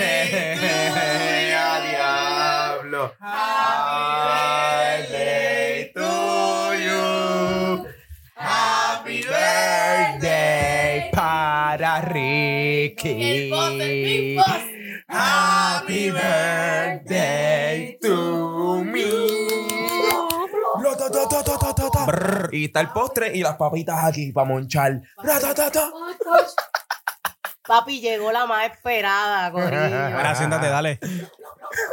a diablo. Happy birthday to you. Happy birthday para Ricky. Happy birthday to me. Y está el postre y las papitas aquí para monchar. Papi, llegó la más esperada, Corillo. Ahora siéntate, dale.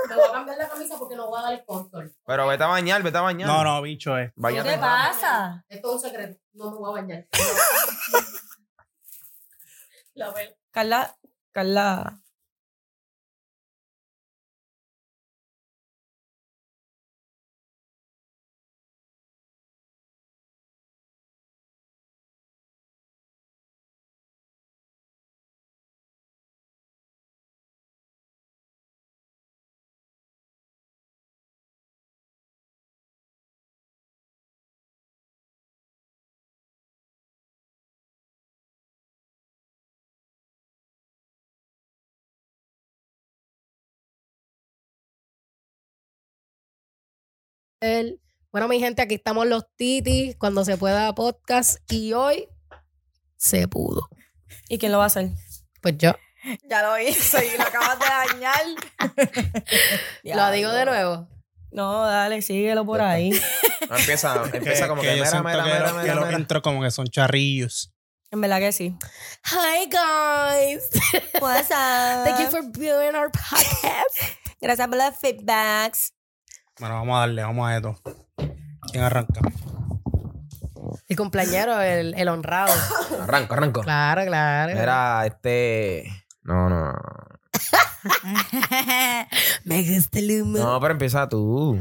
Me voy a cambiar la camisa porque no voy a dar el control. Pero vete a bañar, vete a bañar. No, no, bicho, eh. Báñate ¿Qué te pasa? Esto es un secreto. No me voy a bañar. La. Carla, Carla. Bueno, mi gente, aquí estamos los titis cuando se pueda podcast y hoy se pudo. ¿Y quién lo va a hacer? Pues yo. Ya lo hizo y lo acabas de dañar. Lo digo de nuevo. No, dale, síguelo por ahí. No, empieza, empieza Que- como que que, yo mira, siento mira, que mira. intros como que son charrillos. En verdad que sí. Hi guys. What's up? Thank you for viewing our podcast. Gracias por los feedbacks. Bueno, vamos a darle, vamos a esto. ¿Quién arranca? El cumpleañero, el, el honrado. Arranco, arranco. Claro, claro. Mira, este. No, no, no. Me gusta el humo. No, pero empieza tú.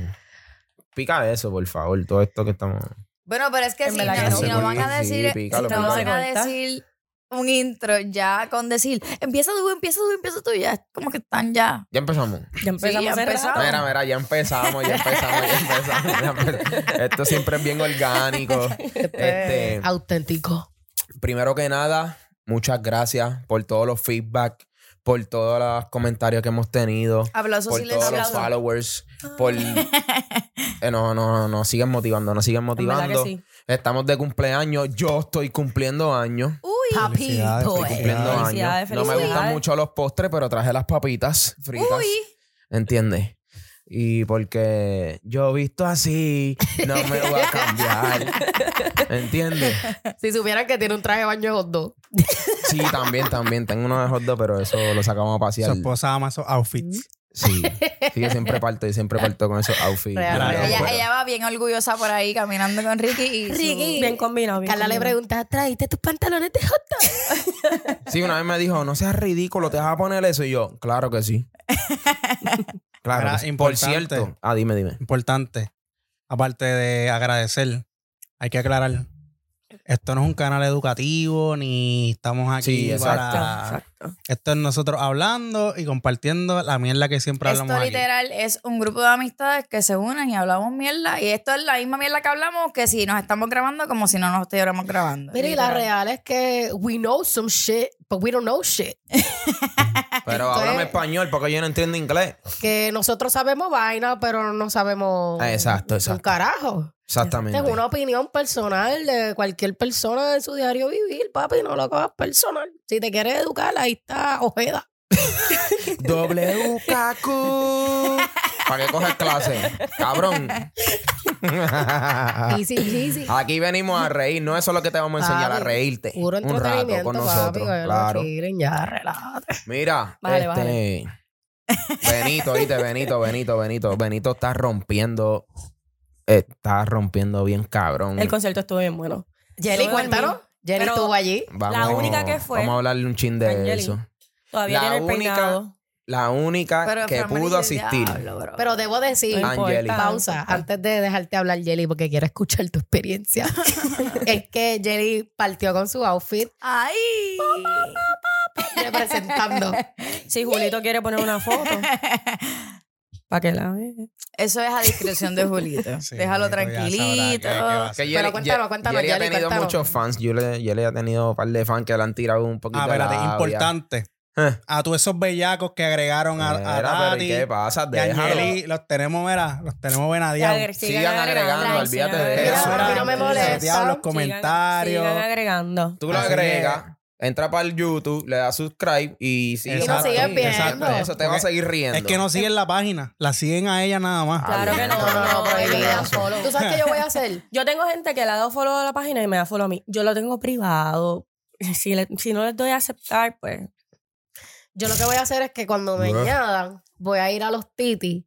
Pica eso, por favor, todo esto que estamos. Bueno, pero es que En si, verdad no- que no. si nos van a Sí, decir, pícalo, si nos van pícalo. a decir un intro ya con decir, empieza tú, empieza tú, empieza tú, ya es como que están ya. Ya empezamos. Ya empezamos ya hace empezamos. Mira, mira, ya empezamos, ya empezamos, ya empezamos. ya empe- Esto siempre es bien orgánico. Este, Auténtico. primero que nada, muchas gracias por todos los feedback, por todos los comentarios que hemos tenido, Aplausos por todos los followers, por... Eh, no, no, no, nos siguen motivando, nos siguen En verdad que motivando. Estamos de cumpleaños, yo estoy cumpliendo años. Uy, Papi Felicidades, boy. Cumpliendo Felicidades, años. No me gustan mucho los postres, pero traje las papitas fritas. uy. ¿Entiendes? Y porque yo visto así, no me voy a cambiar. ¿Entiendes? Si supieran que tiene un traje de baño de hot dog. Sí, también, también. Tengo uno de hot dog, pero eso lo sacamos a Su pasear. esposa ama esos outfits. Sí. Sí, yo siempre parto, yo siempre parto con esos outfits. Real, Ella, va bien orgullosa por ahí caminando con Ricky y su-. Bien combinado. Bien Carla le pregunta, ¿traíste tus pantalones de hot dog? Sí, una vez me dijo, no seas ridículo, ¿te vas a poner eso? Y yo, claro que sí. Claro. Mira, que sí. Por importante. cierto. Ah, dime, dime. Importante. Aparte de agradecer, hay que aclarar. Esto no es un canal educativo, ni estamos aquí Sí, exacto, para... Exacto. Esto es nosotros hablando y compartiendo la mierda que siempre Esto hablamos aquí. literal es un grupo de amistades que se unen y hablamos mierda. Y esto es la misma mierda que hablamos que si nos estamos grabando como si no nos estuviéramos grabando. Mira, y la real es que we know some shit, but we don't know shit. Pero Esto háblame es- español porque yo no entiendo inglés. Que nosotros sabemos vaina, pero no sabemos Ah, exacto, un exacto. carajo. Exactamente. Es una opinión personal de cualquier persona en su diario vivir, papi, no lo cojas personal. Si te quieres educar, ahí está Ojeda. WKQ. ¿Para qué coges clase? Cabrón. Easy, easy. Aquí venimos a reír. No eso es lo que te vamos a enseñar, a reírte. Puro un rato con nosotros. claro. chillen, ya, relájate. Mira, Bájale, este. Benito, oíste, Benito, Benito, Benito. Benito está rompiendo. Está rompiendo bien cabrón. El concierto estuvo bien bueno. Jelly, cuéntanos. Jenny Pero- estuvo allí. Vamos, la única que fue- Vamos a hablarle un chin de Angeli. eso. Todavía La tiene el única- peinado. La única Pero que pudo asistir. diablo, bro. Pero debo decir. Angeli. pausa, antes de dejarte hablar, Jelly, porque quiero escuchar tu experiencia. es que Jelly partió con su outfit ¡Ay! representando. Si Julito quiere poner una foto. Para que la vea. Eso es a discreción de Julito. Sí, Déjalo tranquilito. hacer. Que Pero cuéntanos, cuéntanos, Yeli ha tenido cuéntanos. muchos fans. Yo le, Yeli ha tenido un par de fans que le han tirado un poquito Ah, de espérate, importante. Eh. a todos esos bellacos que agregaron a, a ¿y Tati qué pasa? y. Angeli, los tenemos, mira, los tenemos venadeados. Sigan agregando, olvídate de eso. a mí no me molesta. Los comentarios. Sigan, agregando. Tú lo agregas, entra para el YouTube, le das subscribe y sigue. Por ahí. sigues viendo. Exacto, Eso te va a seguir riendo. Es que no siguen la página, la siguen a ella nada más. Claro que no. No, no, no. ¿Tú sabes qué yo voy a hacer? Yo tengo gente que le ha dado follow a la página y me da follow a mí. Yo lo tengo privado. Si, le- si no les doy a aceptar, pues. Yo lo que voy a hacer es que cuando me añadan, voy a ir a los titis.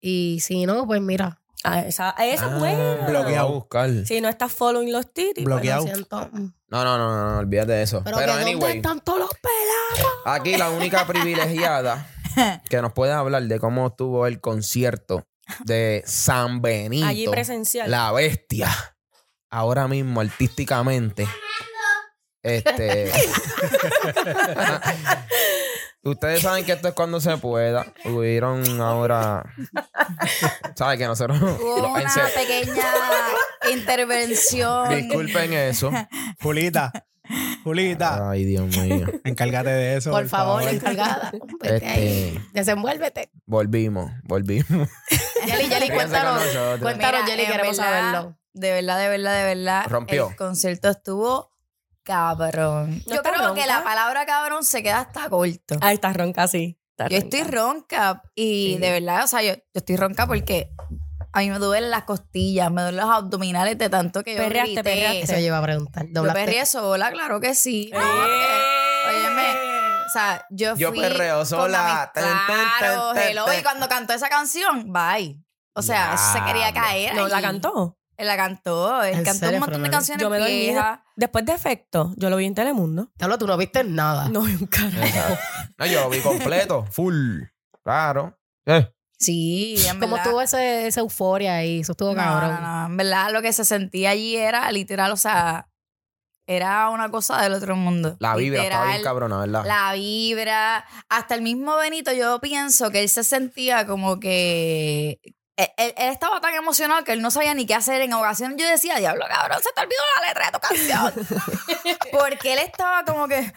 Y si no, pues mira. A esa, a esa Ah, es buena. Bloqueado. buscar. Si no estás following los titis. pues, Bloqueado. Lo siento. No, no, no, no, no, olvídate de eso. Pero, Pero, que ¿dónde anyway, están todos los pelados? aquí la única privilegiada que nos puede hablar de cómo estuvo el concierto de San Benito. allí presencial. La bestia. Ahora mismo, artísticamente. Este. Ustedes saben que esto es cuando se pueda. Hubieron ahora. ¿Sabes que nosotros. Hubo una se- pequeña intervención. Disculpen eso. Julita, Julita, Ay, Dios mío. encárgate de eso. Por favor, encargada. Vete ahí. Este, Desenvuélvete. volvimos, volvimos. Yeli, Yeli, cuéntanos. Cuéntanos, Yeli, queremos verdad, saberlo. De verdad, de verdad, de verdad. Rompió. El concierto estuvo cabrón. ¿No Yo creo que la palabra cabrón se queda hasta corto. Ahí estás ronca, sí. Yo estoy ronca y Sí. de verdad, o sea, yo, yo estoy ronca porque a mí me duelen las costillas, me duelen los abdominales de tanto que yo Perreaste, grité. perreaste. Eso yo iba a preguntar. Yo ¿Doblaste? perreé sola, claro que sí. ¡Eh! Óyeme, o sea, yo fui Yo perreo con sola. ten, Claro, ten, ten, hello, ten. y cuando cantó esa canción, bye. O sea, eso se quería caer. No, la cantó. Él la cantó. Él ¿En cantó serio, un montón de canciones Yo me doy miedo. viejas. Después de efecto, yo lo vi en Telemundo. Te hablo, tú no viste nada. No un carajo. No, yo lo vi completo, full. Claro. Eh. Sí, en ¿Cómo verdad. estuvo ese, esa euforia ahí? Eso estuvo No, cabrón. no, no. En verdad, lo que se sentía allí era literal, o sea, era una cosa del otro mundo. La vibra estaba bien cabrona, ¿verdad? La vibra. Hasta el mismo Benito, yo pienso que él se sentía como que. Él, él- él estaba tan emocionado que él no sabía ni qué hacer. En ocasiones yo decía, diablo, cabrón, se te olvidó la letra de tu canción. Porque él estaba como que.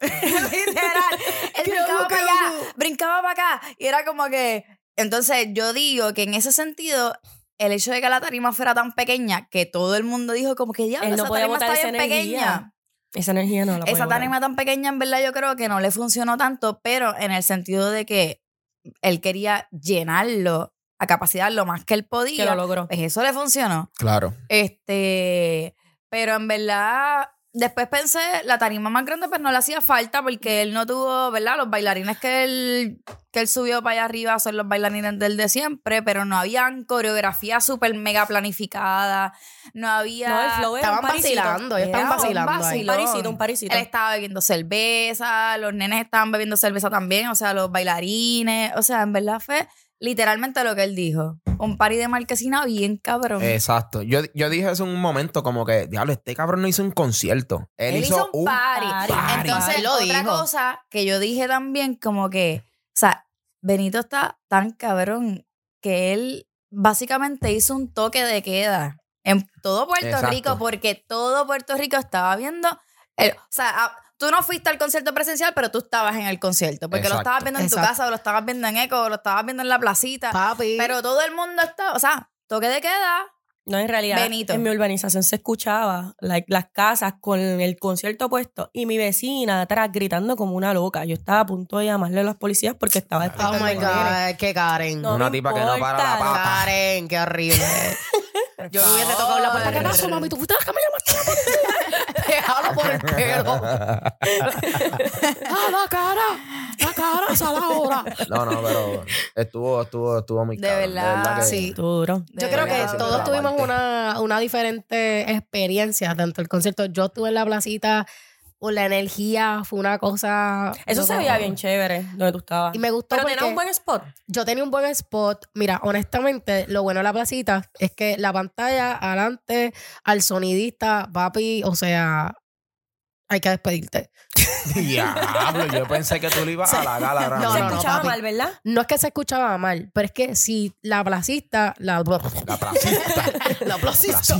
Literal. Él brincaba para allá, brincaba para acá. Y era como que. Entonces, yo digo que en ese sentido. El hecho de que la tarima fuera tan pequeña que todo el mundo dijo como que diablo, no esa tarima está bien pequeña. Esa energía no la Esa tarima tan pequeña, en verdad, yo creo que no le funcionó tanto, pero en el sentido de que él quería llenarlo a capacidad lo más que él Que podía. lo logró. Pues eso le funcionó. Claro. Este, pero en verdad, después pensé, la tarima más grande, pues no le hacía falta porque él no tuvo, ¿verdad? Los bailarines que él, que él subió para allá arriba son los bailarines del de siempre, pero no habían coreografía súper mega planificada, no había... No, el flow era un Estaban vacilando, ellos estaban un vacilando ahí. Un vacilón. parisito, un parisito. Él estaba bebiendo cerveza, los nenes estaban bebiendo cerveza también, o sea, los bailarines, o sea, en verdad fue literalmente lo que él dijo. Un party de marquesina bien cabrón. Exacto. Yo, yo dije eso en un momento como que, diablo, este cabrón no hizo un concierto. Él, Él hizo un party. party. Entonces, lo otra dijo. cosa que yo dije también, como que, o sea, Benito está tan cabrón que él básicamente hizo un toque de queda en todo Puerto Exacto. Rico, porque todo Puerto Rico estaba viendo. el- o sea, tú no fuiste al concierto presencial, pero tú estabas en el concierto, porque lo estabas viendo en tu casa, o lo estabas viendo en Eco, o lo estabas viendo en la placita. Papi. Pero todo el mundo estaba, o sea, toque de queda. No, en realidad, Benito. en mi urbanización se escuchaba like, las casas con el concierto puesto y mi vecina atrás gritando como una loca. Yo estaba a punto de llamarle a los policías porque estaba Oh my. God, qué Karen. No Una tipa que no para la papa. Karen, qué horrible. Yo le hubiese tocado la puerta. ¿Qué pasó, mami? ¿Tú fuiste la que me llamaste a la policía? Te jalo por el pelo. ¡Ah, la cara! ¡La cara! ¡Esa la hora! No, no, pero estuvo, estuvo, estuvo muy De cabrón, verdad, que- sí. Estuvo duro. De Yo creo verdad. que Sí, todos tuvimos parte. una, una diferente experiencia, tanto el concierto. Yo estuve en la placita, por la energía, fue una cosa. Eso no, se veía no. bien chévere donde tú estabas. Y me gustó Pero porque tenía un buen spot. yo tenía un buen spot. Mira, honestamente, lo bueno de la placita es que la pantalla adelante al sonidista, papi, o sea, hay que despedirte. Diablo, yo pensé que tú le ibas a la gala. ahora No, se no, escuchaba papi. mal, ¿verdad? No es que se escuchaba mal, pero es que si la placista, la, La placista. la placista,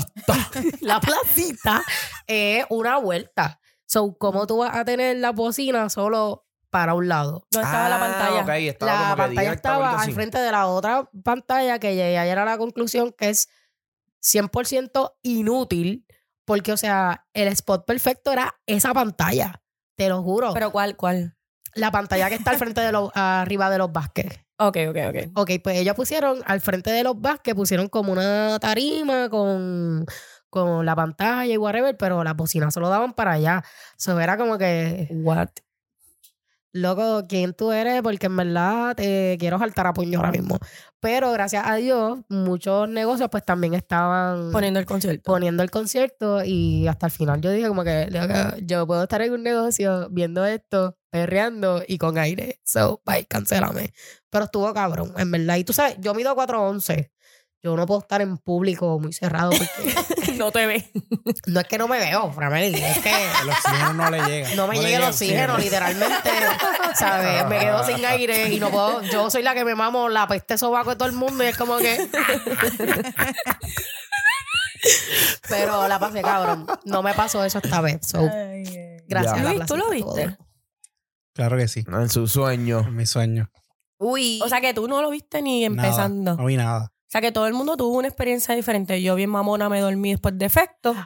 la placita es una vuelta. So, ¿cómo tú vas a tener la bocina solo para un lado? ¿Dónde estaba la Ah, pantalla? ok, estaba la como pantalla estaba así. al frente de la otra pantalla que llegué ayer a la conclusión que es 100% inútil porque, o sea, el spot perfecto era esa pantalla. Te lo juro. ¿Pero cuál? ¿Cuál? la pantalla que está al frente de los, arriba de los Vázquez. Ok, ok, ok. Ok, pues ellos pusieron al frente de los Vázquez, pusieron como una tarima con, con la pantalla y whatever, pero las bocinas solo daban para allá. So era como que, What? Loco, ¿quién tú eres? Porque en verdad te quiero saltar a puño ahora mismo. Pero gracias a Dios, muchos negocios pues también estaban Poniendo el concierto. poniendo el concierto y hasta el final yo dije como que loco, yo puedo estar en un negocio viendo esto, perreando y con aire. So, bye, cancélame. Pero estuvo cabrón, en verdad. Y tú sabes, yo mido 4'11". Yo no puedo estar en público muy cerrado porque no te ve. no es que no me veo, Frameli, es que El oxígeno no le llega. no me le llega el oxígeno, literalmente, ¿sabes? Me quedo sin aire y no puedo. Yo soy la que me mamo la peste sobaco de todo el mundo y es como que. Pero la pasé, cabrón. No me pasó eso esta vez. So, gracias. Ya. Luis, ¿tú lo viste? Claro que sí. En su sueño. En mi sueño. Uy. O sea que tú no lo viste ni Nada, empezando. no vi nada. O sea que todo el mundo tuvo una experiencia diferente. Yo bien mamona me dormí después de efecto.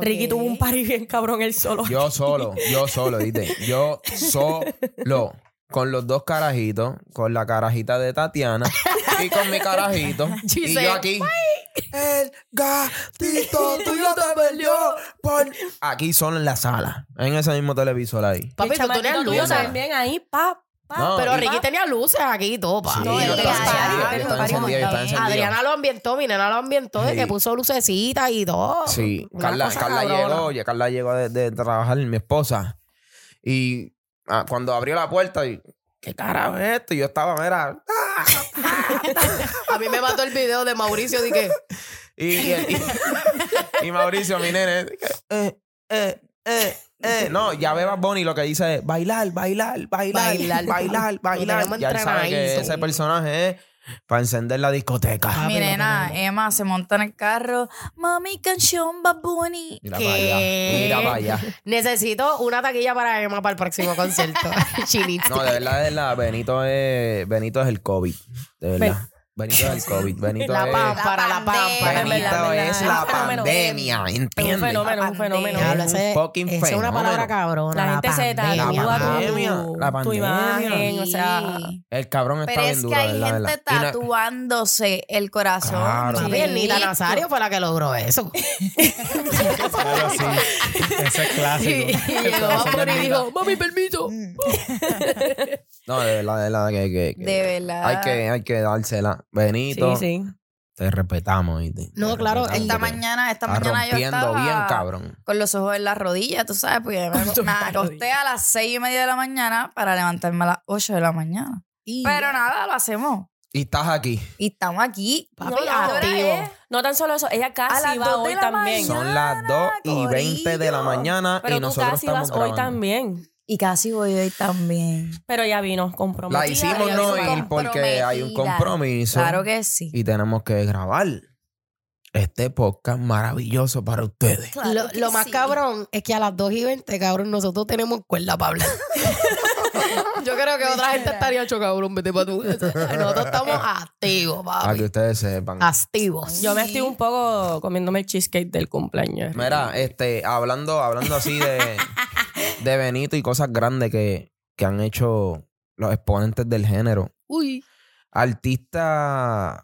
Ricky tuvo un party bien cabrón él solo. Yo solo, yo solo, ¿viste? Yo solo. Con los dos carajitos, con la carajita de Tatiana y con mi carajito. y yo aquí. El gatito tuyo te perdió por... Aquí solo en la sala, en ese mismo televisor ahí. Papi, El tú tuyo también ahí, pa. No, Pero Ricky tenía luces aquí y todo, papi. Sí, No, yo estaba encendido, ya, encendido, encendido. Adriana lo ambientó, mi nena lo ambientó de Sí. que puso lucecitas y todo. Sí, Una Carla, llegó, ya Carla llegó de, de trabajar, mi esposa. Y ah, cuando abrió la puerta, y, ¿qué carajo es esto? Y yo estaba, mira, A mí me mató el video de Mauricio de que Y, y, y- y Mauricio, mi nene, eh, eh, eh, eh. No, ya ve Bad Bunny lo que dice es bailar, bailar, bailar, Bailar. bailar, bailar, Ya él sabe que ese personaje es para encender la discoteca. Mi nena, tenemos. Emma, se monta en el carro. Mami, canción, Bad Bunny. Mira ¿Qué? para allá, mira para allá. necesito una taquilla para Emma para el próximo concierto. Chinita. No, de verdad, de verdad, Benito es, Benito es el COVID, de verdad. Benito es el COVID, Benito La es... pámpara, la pámpara. Benito es la pandemia, Es un fenómeno, es un fenómeno. Diablo, Es un ese- fucking esa es una palabra cabrona. La gente se tatúa La pandemia, tu, la tu pandemia. imagen, o sea... El cabrón está Pero bien es que hay ¿verdad? gente tatuándose el corazón. Claro. Chiquito. Nazario fue la que logró eso. Claro, sí. Ese es clásico. Y, llegó a y dijo, mami, permiso. No, de verdad, de verdad que, que- que De verdad. hay que hay que dársela. Benito, Sí, sí. te respetamos. ¿viste? No, Te claro, Esta mañana, esta mañana yo estaba bien, cabrón. con los ojos en la rodilla, tú sabes, me, los ojos me la acosté a las seis y media de la mañana para levantarme a las ocho de la mañana. Pero nada, lo hacemos. Y estás aquí. Y estamos aquí. Papi, No, ¿qué hora activo. es? No tan solo eso, ella A casi las va hoy también. mañana. Son las 2 y 20 de la mañana Pero y tú nosotros casi estamos vas hoy también. Y casi voy hoy también. Pero ya vino comprometida. La hicimos no ir porque hay un compromiso Claro que sí. y tenemos que grabar este podcast maravilloso para ustedes. Claro Lo, lo más sí. cabrón es que a las 2 y 20, cabrón, nosotros tenemos cuerda para hablar. Yo creo que otra gente estaría hecho, cabrón, vete para tu casa. Nosotros estamos activos, Para que papi. ustedes sepan. Activos. Yo me estoy un poco comiéndome el cheesecake del cumpleaños. Mira, este, hablando, hablando así de, de Benito y cosas grandes que, que han hecho los exponentes del género. Uy. Artistas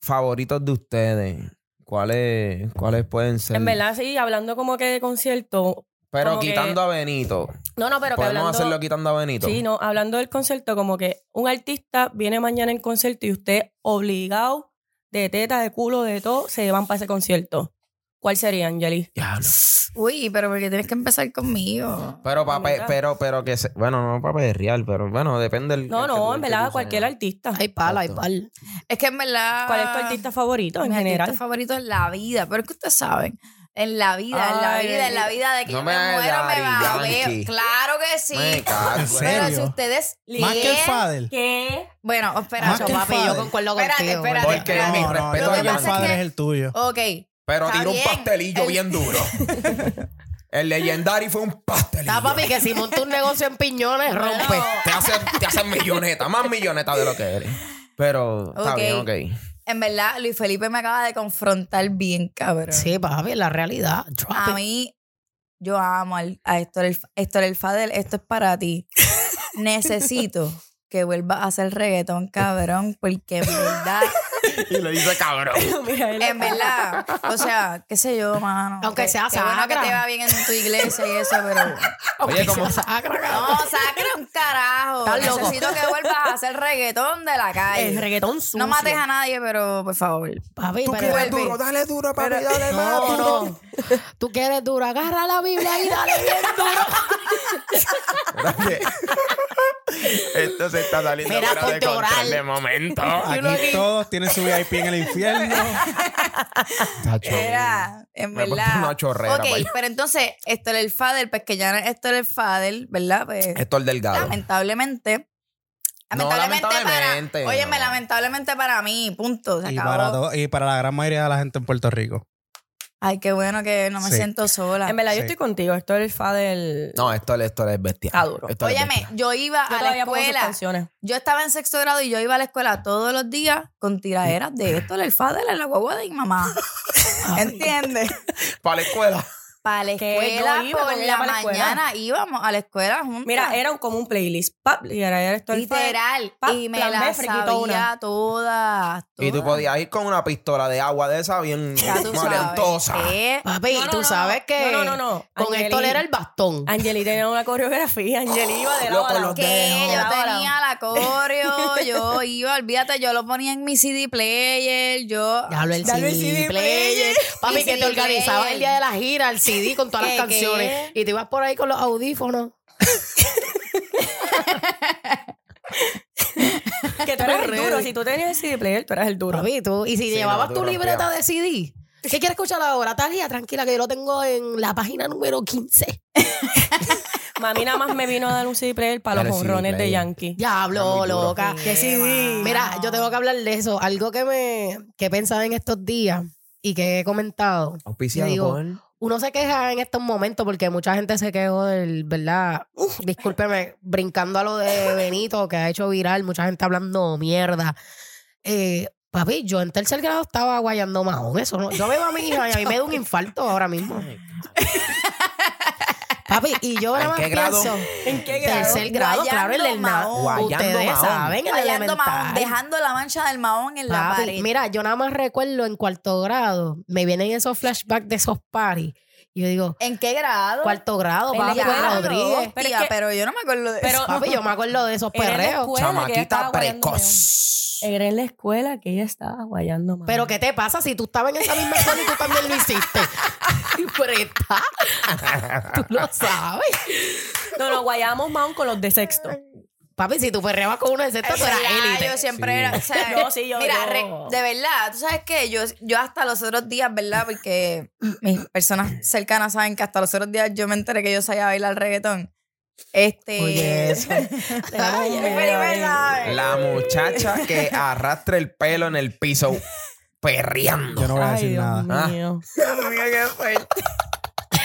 favoritos de ustedes. ¿Cuáles, ¿Cuáles pueden ser? En verdad, sí, hablando como que de concierto. Pero que- quitando a Benito. No, no, pero que Podemos hablando... hacerlo quitando a Benito. Sí, no, hablando del concierto, como que un artista viene mañana en concierto y usted obligado de teta, de culo, de todo, se van para ese concierto. ¿Cuál sería, Angeli? Diablo. Uy, pero porque tienes que empezar conmigo. Pero Amiga. pero, pero que se, bueno, no para real, pero bueno, depende del. No, el no, tú- en verdad, cualquier artista. Hay pal, hay pal. Es que en verdad. ¿Cuál es tu artista favorito en mi general? artista favorito en la vida. Pero es que ustedes saben. En la vida, en la vida, en la vida de que No yo me me, muero, me va a ver. Claro que sí. Me cago en- ¿En Pero serio? si ustedes. Más que el leen- Fader. ¿Qué? Bueno, espera. Más que el papi, yo concuerdo Espérate, contigo. espérate. Porque espérate. mi No, no, respeto yo a creo que el que- es el tuyo. Ok. Pero Está tira un bien. pastelillo El- bien duro. El legendario fue un pastelillo. Está papi que si monta un negocio en piñones, rompe. Te hacen te hacen milloneta, más milloneta de lo que eres. Pero está Ok. bien, ok. En verdad, Luis Felipe me acaba de confrontar bien, cabrón. Sí, papi, la realidad. Drop A it. mí, yo amo al- a Héctor el, Héctor el Fadel. Esto es para ti. Necesito que vuelvas a hacer reggaetón, cabrón, porque en verdad, Y le dice cabrón. Mira, en verdad, o sea, qué sé yo, mano. Aunque Que- sea qué bueno que sacra. te va bien en tu iglesia y eso, pero... Oye, como No, sacre un carajo. Necesito que vuelvas a hacer reggaetón de la calle. el reggaetón sucio. No mates a nadie, pero por favor. Papi, tú pero quieres duro, dale duro, papi, Pero- dale más no, duro. no. Tú quieres duro, agarra la Biblia y dale bien duro. Espérate. Esto se está saliendo Mira, fuera de control oral. de momento. Aquí todos tienen su VIP en el infierno. Tacho. Era, en Me he puesto verdad. una chorrera, ok, pero entonces, Héctor el Fadel, pues que ya no es Héctor el Fadel, ¿verdad? Pues, Héctor Delgado. lamentablemente. No, Lamentablemente, lamentablemente, para. Óyeme, no. lamentablemente para mí, punto. Se y, acabó. para todo- y para la gran mayoría de la gente en Puerto Rico. Ay, qué bueno que no me Sí. siento sola. En verdad, yo estoy contigo. Esto es el fa del. No, Héctor, Héctor es bestia. Está duro. Es Óyeme, bestia. yo iba Yo a la todavía pongo sus escuela. canciones. Yo estaba en sexto grado y yo iba a la escuela todos los días con tiraderas de esto, el Fadel en la guagua de mi mamá. ¿Entiendes? Para la escuela. Para la escuela iba por la ella para la escuela. mañana íbamos a la escuela juntas. Mira, era como un playlist. Pap, y era era esto literal. y me B, la sabía una. todas, Y tú podías ir con una pistola de agua de esa bien maleantosa. Papi, No, no, tú no. sabes que No, no, no, no. con Angeli- Héctor era el bastón. Angeli tenía una coreografía. Angeli iba de lado Loco, a lado. los Que yo tenía la coreo, yo iba, olvídate, yo lo ponía en mi CD player, yo... Ya hablo el Dale el CD, CD player. player. Papi, que te organizaba el día de la gira, el CD con todas las ¿Qué, canciones. qué? Y te ibas por ahí con los audífonos. Que tú eras el duro. Si tú tenías el CD player, tú eras el duro. Papi, tú. Y si Sí, llevabas no, tu libreta de CD. ¿Qué quieres escuchar ahora? Talia, tranquila, que yo lo tengo en la página número 15. Mami nada más me vino a dar un CD player para los CD honrones de. Yankee. Muy duro. loca. Que sí, Mira, yo tengo que hablar de eso. Algo que me que he pensado en estos días y que he comentado. Auspiciado digo, por- Uno se queja en estos momentos porque mucha gente se quejó del, ¿verdad? Discúlpeme, brincando a lo de Benito, que ha hecho viral, mucha gente hablando mierda. Eh, papi, yo en tercer grado estaba guayando mahón. Eso no. Yo veo a mi hija y a mí me da un infarto ahora mismo. Papi, y yo ¿En nada más qué grado? pienso. ¿En qué grado? Tercer grado, claro, el del mahón. Guayando Ustedes mahón. saben, el mahón, elemental. dejando la mancha del mahón en la Papi, pared. mira, yo nada más recuerdo en cuarto grado, me vienen esos flashbacks de esos parties. Y yo digo, ¿En qué grado? cuarto grado, papi, Rodríguez. Pero, Pero es que- pero yo no me acuerdo de pero- eso. Papi, yo me acuerdo de esos perreos. escuela que ella Chamaquita estaba guayando precoz. Era en la escuela que ella estaba guayando mahón. Pero ¿qué te pasa si tú estabas en esa misma escuela y tú también lo hiciste? Tú lo sabes. No, no, guayamos mahón con los de sexto. Papi, si tú perreabas con uno de sexto, tú eras élite. Yo siempre Sí. era. o sea, Yo sí, yo- Mira, yo- re- de verdad, tú sabes que yo, yo hasta los otros días, ¿verdad? Porque mis personas cercanas saben que hasta los otros días yo me enteré que yo sabía bailar reggaetón. Este. Oye, eso. Ay. La muchacha que arrastra el pelo en el piso perreando. Yo no voy a Ay, decir Dios nada. mío.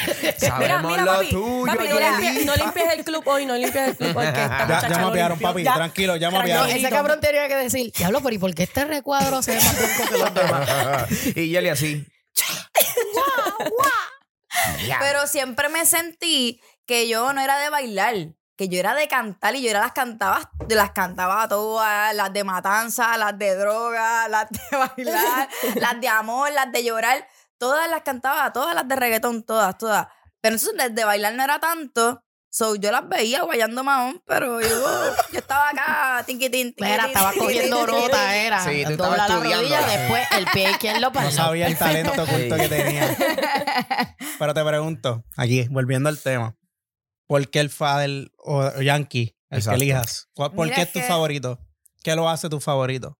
Sabemos Mira, mira, lo papi, tuyo, papi, no, Yelita. limpies, no limpies el club hoy, no limpies el club hoy, que esta Ya, muchacha ya mapearon, limpió. papi. Ya. Tranquilo, ya No, mapearon. ese cabrón tenía que decir, diablo, pero ¿y por qué este recuadro se ve más blanco que los demás? y Yeli así. Ya. Pero siempre me sentí que yo no era de bailar, que yo era de cantar y yo era las cantaba, las cantaba todas, las de matanza, las de droga, las de bailar, las de amor, las de llorar, todas las cantaba, todas las de reggaetón, todas, todas. Pero entonces desde bailar no era tanto. So, yo las veía guayando mahón, pero yo, yo estaba acá, tinquitín, tinquitín. Mira, estaba cogiendo nota, era. Sí, tú Dobla estabas la estudiando. rodilla, después el pie izquierdo para No sabía el talento oculto que tenía. Pero te pregunto, aquí, volviendo al tema. ¿Por qué el Fadel o Yankee, el Exacto. que elijas? ¿Cuál- ¿Por Mira qué es tu que- favorito? ¿Qué lo hace tu favorito?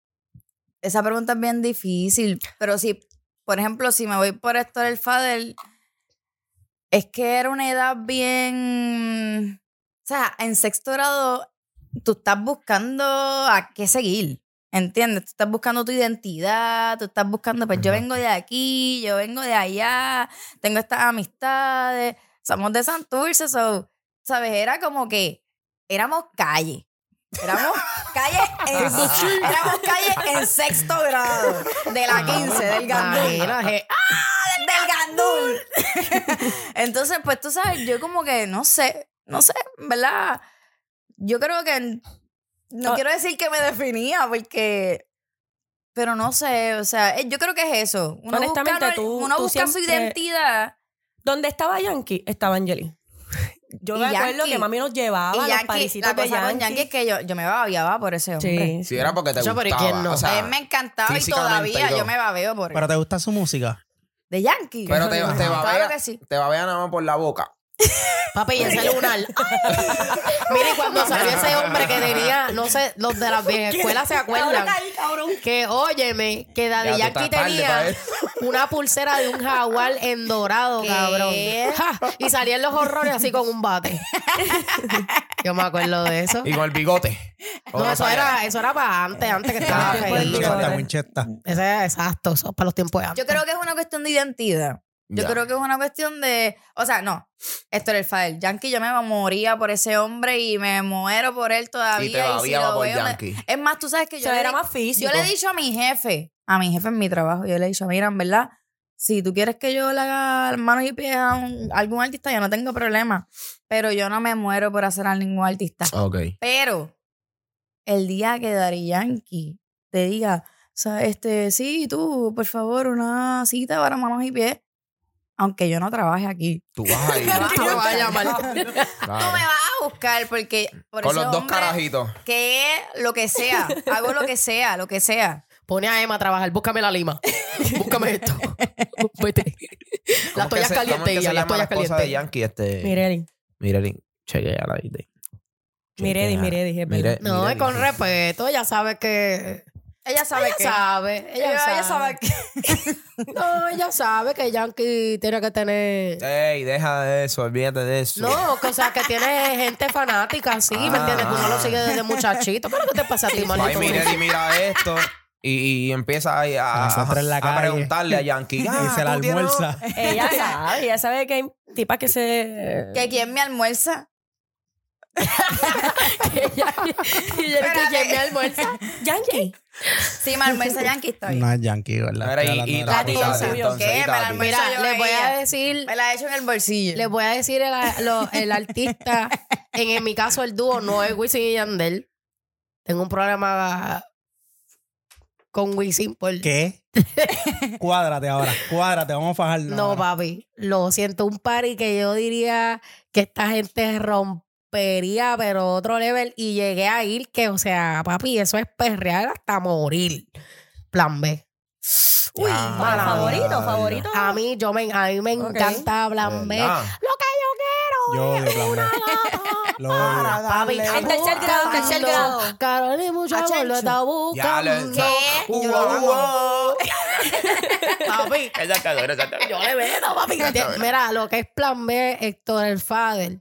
Esa pregunta es bien difícil, pero si, por ejemplo, si me voy por Héctor el Fadel, es que era una edad bien... O sea, en sexto grado tú estás buscando a qué seguir, ¿entiendes? Tú estás buscando tu identidad, tú estás buscando, pues yo vengo de aquí, yo vengo de allá, tengo estas amistades. Somos de Santurce, so, ¿sabes? Era como que éramos calle. Éramos calle en, éramos calle en sexto grado de la 15, del gandul. Imagínate. Del gandul. Entonces, pues tú sabes, yo como que no sé, no sé, ¿verdad? Yo creo que no Ah. quiero decir que me definía porque pero no sé, o sea, eh, yo creo que es eso. Uno Honestamente, busca, tú- uno tú busca su identidad. Donde estaba Yankee, estaba Angeli. Yo Y me acuerdo que mami nos llevaba a y los Yankee, parisitos la de Yankee. Yankee es que yo, yo me babiaba por ese hombre. Sí, Si era porque te Eso, pero ¿y gustaba. quién no? O sea, a él me encantaba y todavía yo me babeo por él. ¿Pero te gusta su música? ¿De Yankee? pero te, te Claro babea, que sí. te babea nada más por la boca. Papi, y ese lunar. Mire, cuando salió ese hombre que tenía, no sé, los de las viejas escuelas se acuerdan. Que, óyeme, que Daddy Ya tú Yankee estás tarde tenía eso. una pulsera de un jaguar en dorado, ¿Qué? cabrón. Ja, y salía en los horrores así con un bate. Yo me acuerdo de eso. Y con el bigote. No, ¿Cómo eso era, eso era para antes, antes que estaba Ah, feíto. Winchester, Winchester. Ese, exacto, eso es para los tiempos de antes. Yo creo que es una cuestión de identidad. Yo Ya. creo que es una cuestión de. O sea, no. Esto era el Fadel. Yankee, yo me moría por ese hombre y me muero por él todavía. Y te si babiaba lo por veo, me-. Es más, tú sabes que O yo. sea, le era más físico. Yo le he dicho a mi jefe, a mi jefe en mi trabajo, yo le he dicho, mira, en verdad, si tú quieres que yo le haga manos y pies a un- a algún artista, yo no tengo problema. Pero yo no me muero por hacer a ningún artista. Ok. Pero el día que Dari Yankee te diga, o sea, este, sí, tú, por favor, una cita para manos y pies, aunque yo no trabaje aquí. Tú vas ahí. Me va a llamar. Tú me Claro. vas a buscar porque por Con los dos hombre, carajitos. Que lo que sea, hago lo que sea, lo que sea. Pone a Emma a trabajar, búscame la lima. Búscame esto. Vete. Las ¿Cómo es que toallas es calientes, que las la toallas esposa de calientes. Yankee? Este... Mireli. Mireli. Chequeala ahí. de- Miredi. Miredi, es Mire- verdad. No, es con respeto, ella sabe que... Ella sabe Ella que. sabe, ella, Ella, sabe. ella sabe que. No, ella sabe que Yankee tiene que tener... Ey, deja de eso, olvídate de eso. No, que, o sea, que tiene gente fanática, sí, ¿me entiendes? Que uno lo sigue desde muchachito. ¿Qué lo que te pasa a ti, Ay, maldito? Mireli, mira esto. Y, y empieza ahí a, la a calle. preguntarle a Yankee. y "Ah, se la ¿tú tienes- almuerza. Ella sabe, ella sabe que hay tipas que se... que quién me almuerza. Y ella que Espérate. me almuerza. Yankee. Sí, me almuerza Yankee, bien. No es Yankee, ¿verdad? Mira, Estoy y, y la Tati, tiza. Tati, entonces, ¿Qué? y Tati. Mira, yo les voy a ella. decir... Me la he hecho en el bolsillo. Les voy a decir el, lo- el artista, en, en mi caso el dúo no es Wisin y Yandel. Tengo un problema con Wisin por... ¿Qué? cuádrate ahora, cuádrate, vamos a fajarnos. No, ahora. papi. Lo siento, un party que yo diría que esta gente rompería, pero otro level. Y llegué a ir que, o sea, papi, eso es perrear hasta morir. Plan B. Uy, Ah, para favorito, favorito. A mí, yo me, a mí me encanta Plan B. Lo que yo Yo Plan B. Lo odio. Papi, En tercer grado, en tercer grado. Carol y mucho amor lo está buscando. ¿Qué? Uh, Yo uh, uh. Papi, Esa esa yo le veo, papi. Mira, lo que es plan B, Héctor el Fader.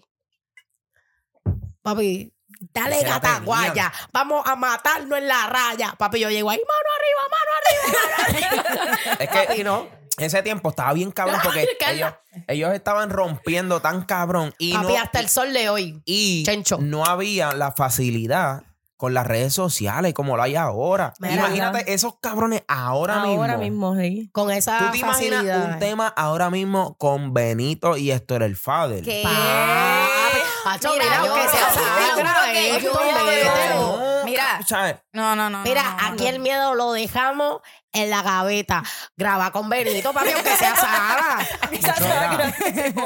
Papi, dale Ese la gataguaya. Vamos a matarnos en la raya. Papi, yo llego ahí, mano arriba, mano arriba, mano arriba. Es que Papi, no. ese tiempo estaba bien cabrón porque ellos, ellos estaban rompiendo tan cabrón y Papi, no, hasta el sol de hoy. y Chencho. no había la facilidad con las redes sociales como lo hay ahora. Mira, Imagínate esos cabrones ahora, Ahora mismo. mismo, sí. Con esa ¿Tú te imaginas un tema ahora mismo con Benito y Héctor el Fader? ¿Qué? Papi, Pacho, Mira, mira, yo sea sagra, que esto, mételo. No, Mira. ¿sabes? No, no, no. Mira, no, no, aquí no. el miedo lo dejamos en la gaveta. Graba con Benito, papi, aunque sea Sara.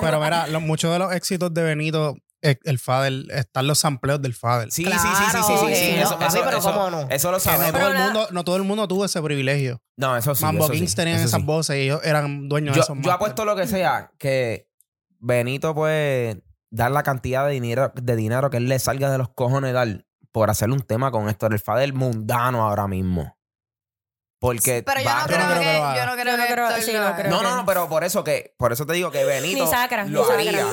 Pero mira, los- muchos de los éxitos de Benito, eh, el Fader, están los sampleos del Fader. Sí, Claro, sí, sí, sí, sí, sí, sí. Eso, papi, eso- pero eso- cómo no. eso lo no, sabemos. todo el mundo, no todo el mundo tuvo ese privilegio. No, eso sí. Mambo eso sí, Kings tenían esas sí. voces y ellos eran dueños de Yo, esos yo apuesto lo que sea, que Benito puede dar la cantidad de dinero, de dinero que él le salga de los cojones dar por hacer un tema con Héctor el Fader mundano ahora mismo. Porque Pero yo va no creo creo que. Yo no creo que. creo- sí, no creo. No, no, no, pero por eso que, por eso te digo que Benito Ni Sacra, lo ni Sacra. haría.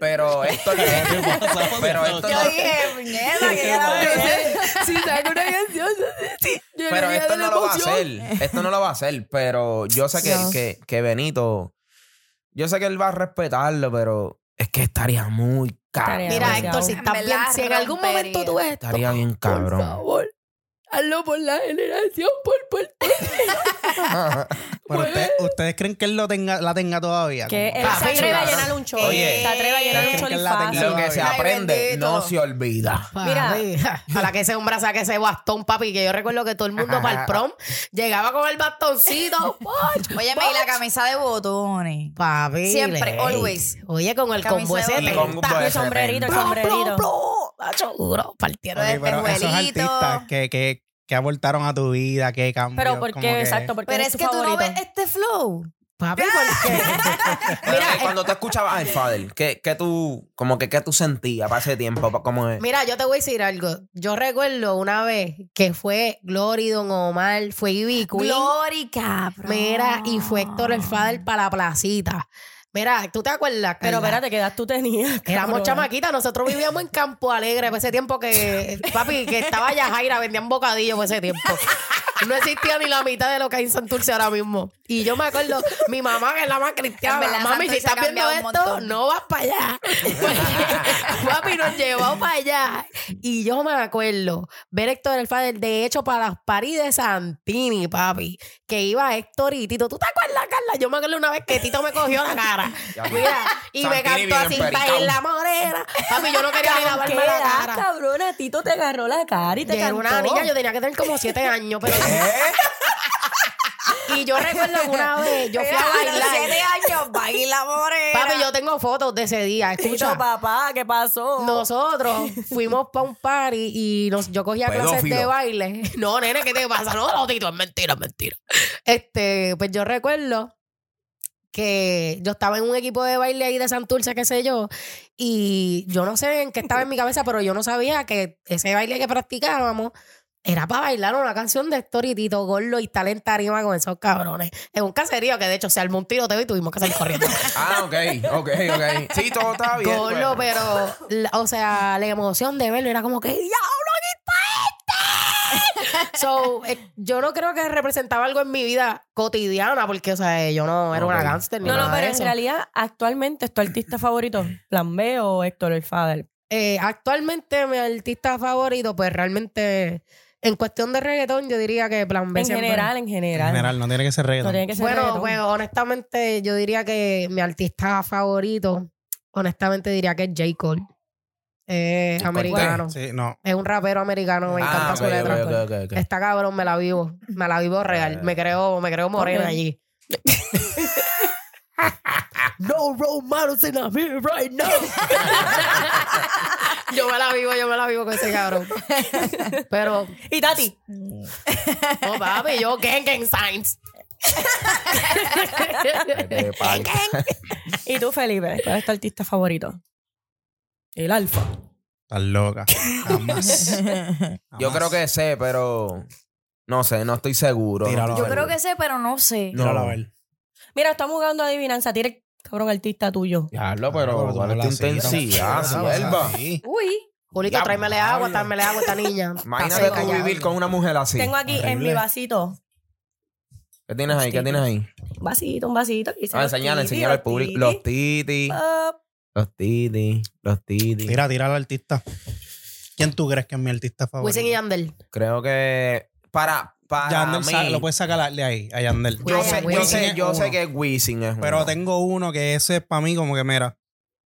Pero Héctor, pero Héctor Yo no, dije, puñeta, que era Si saca una canción, sí. pero esto no lo va a hacer. Esto no lo va a hacer. Pero yo sé que, que Benito. Yo sé que él va a respetarlo, pero es que estaría muy caro. Estaría Mira, demasiado. Héctor, si En estás bien, si en algún rompería. momento tú ves esto, Estaría bien por cabrón. favor, hazlo por la generación, por Puerto Pero usted- ¿Ustedes creen que él lo tenga, la tenga todavía? Que él Papi, se atreve a llenar un show. Oye. se atreve a llenar un ¿Ustedes show creen y que la fácil. Lo que se Ay, aprende bendito. no se olvida. Mira. Mira, para que ese hombre saque ese bastón, papi, que yo recuerdo que todo el mundo para el prom llegaba con el bastoncito. ¡punch! Oye, y la camisa de botones. Papi. Siempre, ley. always. Oye, con el Camisa combo de ese. Y con un Y el sombrerito, el sombrerito. Nacho, duro, partieron. Ok, de pero esos artistas que, que, que aportaron a tu vida, que cambió. Pero porque, que- exacto, porque Pero es que tú no ves este flow. Papi, porque... Mira, cuando tú escuchabas al Fadel, ¿qué, qué tú, como que qué tú sentías para ese tiempo? Como es? Mira, yo te voy a decir algo. Yo recuerdo una vez que fue Glory, Don Omar, fue Ivy Queen. Glory, cabrón. Mira, y fue Héctor el Fader para la placita. Mira, ¿tú te acuerdas? Pero Carla? espérate, ¿qué edad tú tenías? Éramos chamaquitas, nosotros vivíamos en Campo Alegre por ese tiempo que, papi, que estaba Yajaira, vendían bocadillos por ese tiempo. No existía ni la mitad de lo que hay en Santurce ahora mismo. Y yo me acuerdo, mi mamá, que es la más cristiana, verdad, mami, si Santurce estás viendo esto, no vas para allá. papi, nos llevó para allá. Y yo me acuerdo ver Héctor el Fader, de hecho, para las paris de Santini, papi, que iba Héctor y Tito. ¿Tú te acuerdas, Carla? Yo me acuerdo una vez que Tito me cogió la cara. Mira, y me cantó así, empericado. en la morena. Papi, yo no quería ni lavarme ¿Qué la cara. cabrona? Tito te agarró la cara y te Yo era cantó. una niña, yo tenía que tener como siete años, pero... Y yo recuerdo que una vez yo fui a bailar. siete años, baila morena. Papi, yo tengo fotos de ese día. Tito, Escucha, papá, ¿qué pasó? nosotros fuimos para un party y nos, yo cogía clases Pedófilo. de baile. No, nene, ¿qué te pasa? No, no, Tito, es mentira, es mentira. Este, pues yo recuerdo que yo estaba en un equipo de baile ahí de Santurce, qué sé yo, y yo no sé en qué estaba en mi cabeza, pero yo no sabía que ese baile que practicábamos era para bailar una canción de Héctor y Tito Gordo y estar en tarima con esos cabrones. En un caserío que de hecho se armó un tiroteo y tuvimos que salir corriendo. Ah, ok, ok, ok. Sí, todo está bien. Pues. pero, la- o sea, la emoción de verlo era como que, ¡Diablo, aquí está este! so, eh, yo no creo que representaba algo en mi vida cotidiana, porque, o sea, yo no era una Ok. gángster ni No, no, de pero en eso. realidad, actualmente, ¿es tu artista favorito? ¿Plan B o Héctor el Fader? Eh, actualmente, mi artista favorito, pues realmente, en cuestión de reggaetón, yo diría que Plan B En siempre- general, en En general. general, no tiene que ser No reggaetón. tiene que ser Bueno, reggaetón. pues honestamente, yo diría que mi artista favorito, honestamente diría que es J. Cole. Es americano. Sí, no. Es un rapero americano, me encanta Ah, su ok, letra. ok, ok, ok. Está cabrón, me la vivo. Me la vivo real. Me creo, me creo morena allí. no romance in a me right now. yo me la vivo, yo me la vivo con ese cabrón. Pero, ¿Y Tati? no, papi, yo gang gang signs. ¿Y tú, Felipe? ¿Cuál es tu artista favorito? El Alfa. Estás loca. Jamás. Yo creo que sé, pero no sé, no estoy seguro. Tíralo. Yo creo que sé, pero no sé. No. A ver. Mira, estamos jugando adivinanza. Tira el cabrón artista tuyo. Diablo, Pero ¿cuál es tu intensidad, Sí, sierva? Uy. Julito, tráemele agua, tráemele agua a esta niña. Imagínate tú vivir con una mujer así. Tengo aquí en mi vasito. ¿Qué tienes ahí? ¿Qué tienes ahí? Un vasito, un vasito. Ah, titi, enseñar al público. Los titi. Los titi. Los titi. Tira, tira al artista. ¿Quién tú crees que es mi artista favorito? Wisin y Yandel. Creo que para, para Yandel mí. sa- lo puedes sacar de ahí, a Yandel. yo sé, yo es sé, yo sé que Wisin es Pero uno. tengo uno que ese es para mí como que, mira,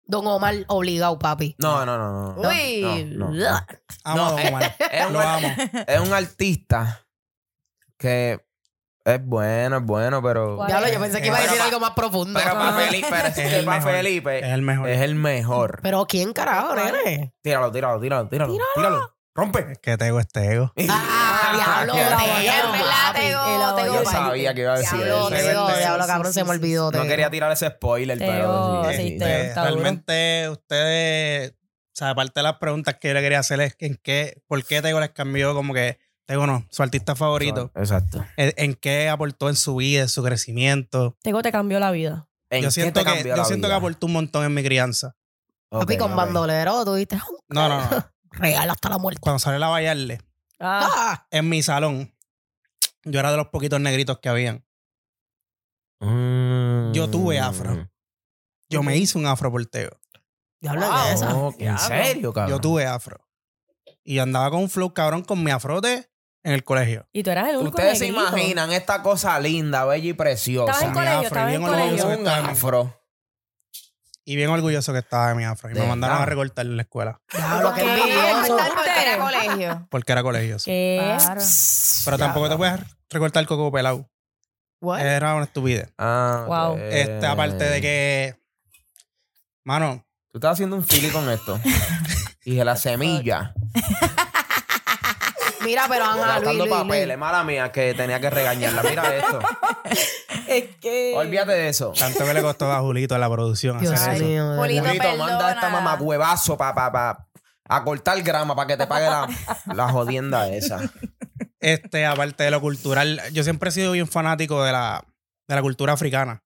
Don Omar, obligado, papi. No, no, no, no. Uy. No, no, no. amo No, a Don Omar. Es un, Lo amo. es un artista que es bueno, es bueno, pero. ¿Cuál? Diablo, yo pensé que iba a decir algo más profundo. Pero para. Felipe, pero es Es que el para mejor. Felipe Es el mejor. es el mejor. Pero ¿quién carajo, nene? Tíralo, tíralo, tíralo, tíralo. Tíralo. Rompe. Es que tengo este ego. Ah, diablo, papi. Tego, Yo papi. sabía que iba a decir Diablo, eso. Diablo, cabrón, se me olvidó. No quería tirar ese spoiler, pero. realmente ustedes, o sea, aparte de las preguntas que yo le quería hacer es en qué, por qué Tego les cambió como que Tego no, su artista favorito, Exacto. en, en qué aportó en su vida, en su crecimiento. Tego te cambió la vida. ¿En Yo qué siento te que yo siento que aportó un montón en mi crianza. Papi, Ok, con bandolero, tuviste No, no, no. regalo hasta la muerte. Cuando salió la bailarle, Ah, Ah, en mi salón, yo era de los poquitos negritos que habían. Mm. Yo tuve afro. Yo me hice un afro por Tego. Diablo de esa. No, ¿En serio, cabrón? Yo tuve afro. Y andaba con un flow cabrón con mi afrote en el colegio. Y tú eras el único Ustedes se imaginan esta cosa linda, bella y preciosa. Estabas en Mi colegio, afro, estabas y en colegio. un estaba afro. Y bien orgulloso que estaba de mi afro. Y me ¿De mandaron a recortar en la escuela. Porque era colegio. Porque era colegio. sí. ¿Qué? Claro. Pero tampoco te puedes recortar el coco pelado. What? Era una estupidez. Ah, Wow. ok. Este, aparte de que. Mano, Tú estás haciendo un fili con esto. y de la semilla. Mira, pero Ángel, Luis, Gastando Luis, papeles. Luis. Mala mía que tenía que regañarla. Mira esto. Es que. Olvídate de eso. tanto que le costó a Julito la producción Dios hacer eso. mío. verdad. Julito, manda esta mamá huevazo pa, pa, pa, a cortar grama para que te pague la, la jodienda esa. Este, aparte de lo cultural, yo siempre he sido bien fanático de la, de la cultura africana.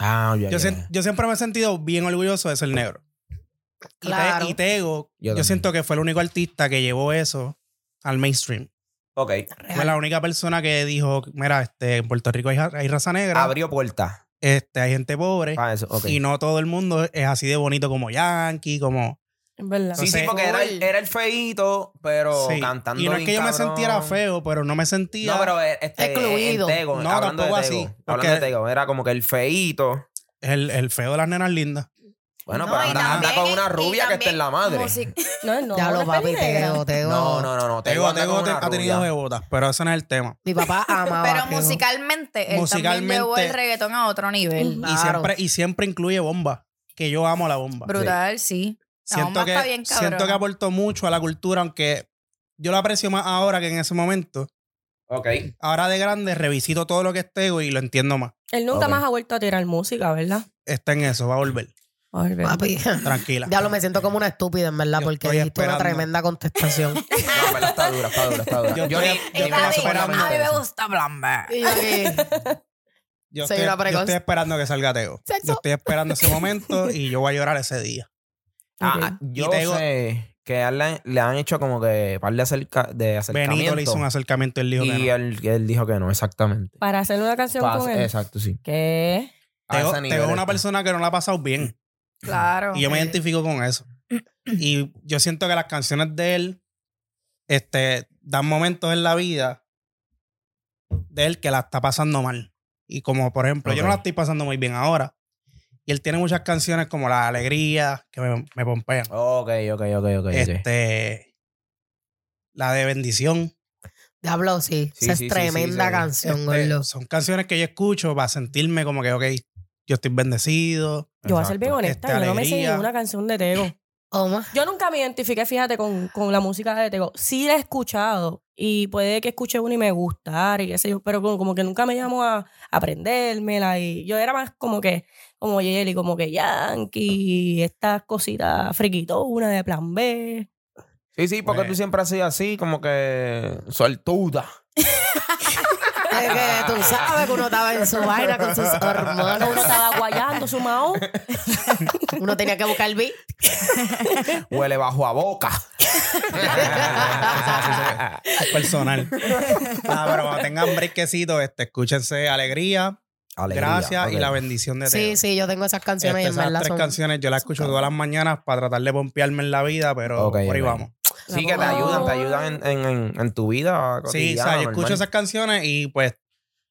Ah, ya, Yo, siempre me he sentido bien orgulloso de ser negro. Y, Te- Claro. y Tego, Yo siento que fue el único artista que llevó eso al mainstream. Ok. Fue la única persona que dijo, mira, este, en Puerto Rico hay, hay raza negra, Abrió puertas. este, hay gente pobre, eso, ok. y no todo el mundo es así de bonito como Yankee, como... Verdad. Sí, sí, porque era, el- era el feíto, pero Sí. cantando Y no es bien que yo me cabrón. sentiera feo, pero no me sentía... No, pero eh, este, Excluido. en Tego, No, hablando de tampoco Tego, así, Hablando porque- de Tego, era como que el feíto. el, el feo de las nenas lindas. Bueno, No, pero anda, con una rubia que está en la madre. music- No, no. No es papi. Tego, Tego. No, no, no, no. Tego Tego, te- ha tenido de botas, pero ese no es el tema. Mi papá amaba. Pero musicalmente, él Musicalmente- también llevó el reggaetón a otro nivel. Y, Claro. siempre, y siempre incluye bomba, que yo amo la bomba. Brutal, sí. La Siento bomba que, está bien siento que aportó mucho a la cultura, aunque yo lo aprecio más ahora que en ese momento. Ok. Ahora de grande revisito todo lo que es Tego y lo entiendo más. Él nunca más ha vuelto a tirar música, ¿verdad? Está en eso, va a volver. Ay. Papi. Tranquila. Diablo, me siento como una estúpida, en verdad, Yo porque estoy dijiste una esperando. tremenda contestación. No, pero está dura, está dura, está dura. Yo Yo, estoy- yo estoy mente A mí me eso. gusta Blamber. Y yo aquí, Yo Soy estoy, una yo precoz. estoy esperando que salga Tego. Sexo. Yo estoy esperando ese momento y yo voy a llorar ese día. Ah, ah, yo Tego- sé que a él le, le han hecho como que par de, acerca, de acercamiento. Benito le hizo un acercamiento y él dijo que y no. él, él dijo que no, exactamente. Para hacer una canción con él. Exacto, sí. ¿Qué? A ese es una está. persona que no la ha pasado bien. Claro. Y yo me identifico con eso. Y yo siento que las canciones de él este, dan momentos en la vida de él que la está pasando mal. Y como, por ejemplo, yo no la estoy pasando muy bien ahora. Y él tiene muchas canciones como La Alegría, que me, me pompean. Ok, ok, ok, ok. Este. La de Bendición. Diablo, sí. Sí, Esa sí, sí, es tremenda sí, sí. canción, Este, son canciones que yo escucho para sentirme como que, ok, yo estoy bendecido. Yo voy a ser bien honesta. Este, yo no me sé ninguna canción de Tego. Oma. Yo nunca me identifiqué, fíjate, con, con la música de Tego. Sí la he escuchado y puede que escuche una y me gustara y qué sé yo, pero como, como que nunca me llamó a aprendérmela y yo era más como que, como Yeli, como que Yankee, estas cositas friquitonas de plan B. Sí, sí, porque Pues- tú siempre has sido así, como que sueltuda. Es que tú sabes que uno estaba en su vaina con sus Uno hormonas. estaba guayando su mao. Uno tenía que buscar el beat. Huele bajo a boca. Personal. Ah, pero cuando tengan brequecito, este, escúchense Alegría, Alegría, Gracias y. La Bendición de Teo. Sí, sí, yo tengo esas canciones y Este, en esas verdad tres son... canciones yo las escucho todas las mañanas para tratar de pompearme en la vida, pero por ahí vamos. Sí, que te ayudan, te ayudan en, en, en, tu vida Sí, o sea, yo escucho esas canciones y pues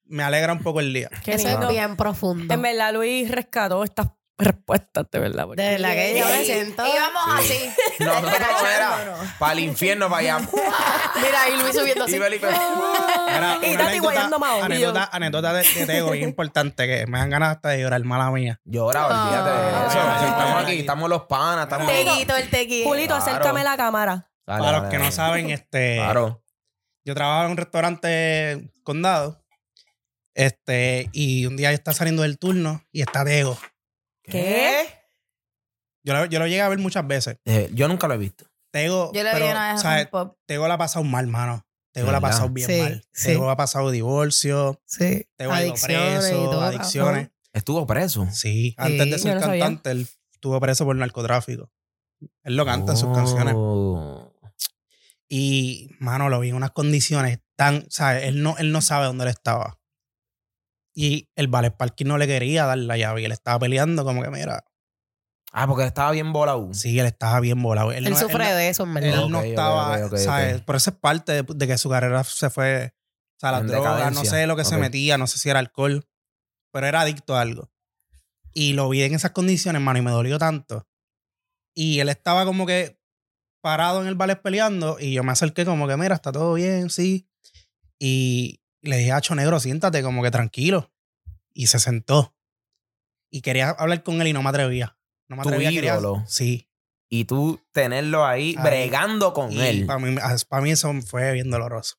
me alegra un poco el día. Qué Eso lindo. es bien profundo. En verdad, Luis rescató estas respuestas, de verdad. porque- De verdad que yo me siento... Y vamos así. No, no, no, era para el infierno, para allá. Mira, y Luis subiendo así. Y Felipe, Era Y Tati guayando anécdota, anécdota de, de Tego bien importante que me dan ganas hasta de llorar, mala mía. Llora, olvídate de eso. Ay, Si ay, estamos ay, aquí, ay. estamos los panas, estamos... Teguito, el teguito. Julito, Claro. acércame la cámara. Dale, Para los dale, que no saben, este, Claro. yo trabajaba en un restaurante condado. Este, y un día yo estaba saliendo del turno y está Tego. ¿Qué? Yo lo, yo lo llegué a ver muchas veces. Eh, yo nunca lo he visto. Tego, Yo pero, una vez a ¿sabes? un pop. Tego la ha pasado mal, mano. Tego la ha pasado bien Sí, mal. sí. Tego ha pasado divorcio. Sí. Tego ha ido preso, todo. adicciones. Estuvo preso. Sí, antes de ser sabía. cantante, él estuvo preso por narcotráfico. Él lo canta en sus canciones. Y, mano, lo vi en unas condiciones tan, ¿sabes? Él no, él no sabe dónde él estaba. Y el Ballet Parking no le quería dar la llave y él estaba peleando como que, mira, Ah, porque estaba bien volado. Sí, él estaba bien volado. Él, Él no- sufre él- de eso, en Él verdad. no Ok, ok, estaba, ok, ok, ¿sabes? Por eso es parte de, de que su carrera se fue, o sea, las En drogas, no sé lo que se metía, no sé si era alcohol, pero era adicto a algo. Y lo vi en esas condiciones, mano, y me dolió tanto. Y él estaba como que parado en el ballet peleando y yo me acerqué como que, mira, está todo bien, sí. Y le dije, Hacho Negro, siéntate como que tranquilo. Y se sentó. Y quería hablar con él y no me atrevía. No me Tu atrevía. quería- ídolo. Sí. Y tú tenerlo ahí, Ahí. bregando con él. Para mí, para mí eso fue bien doloroso.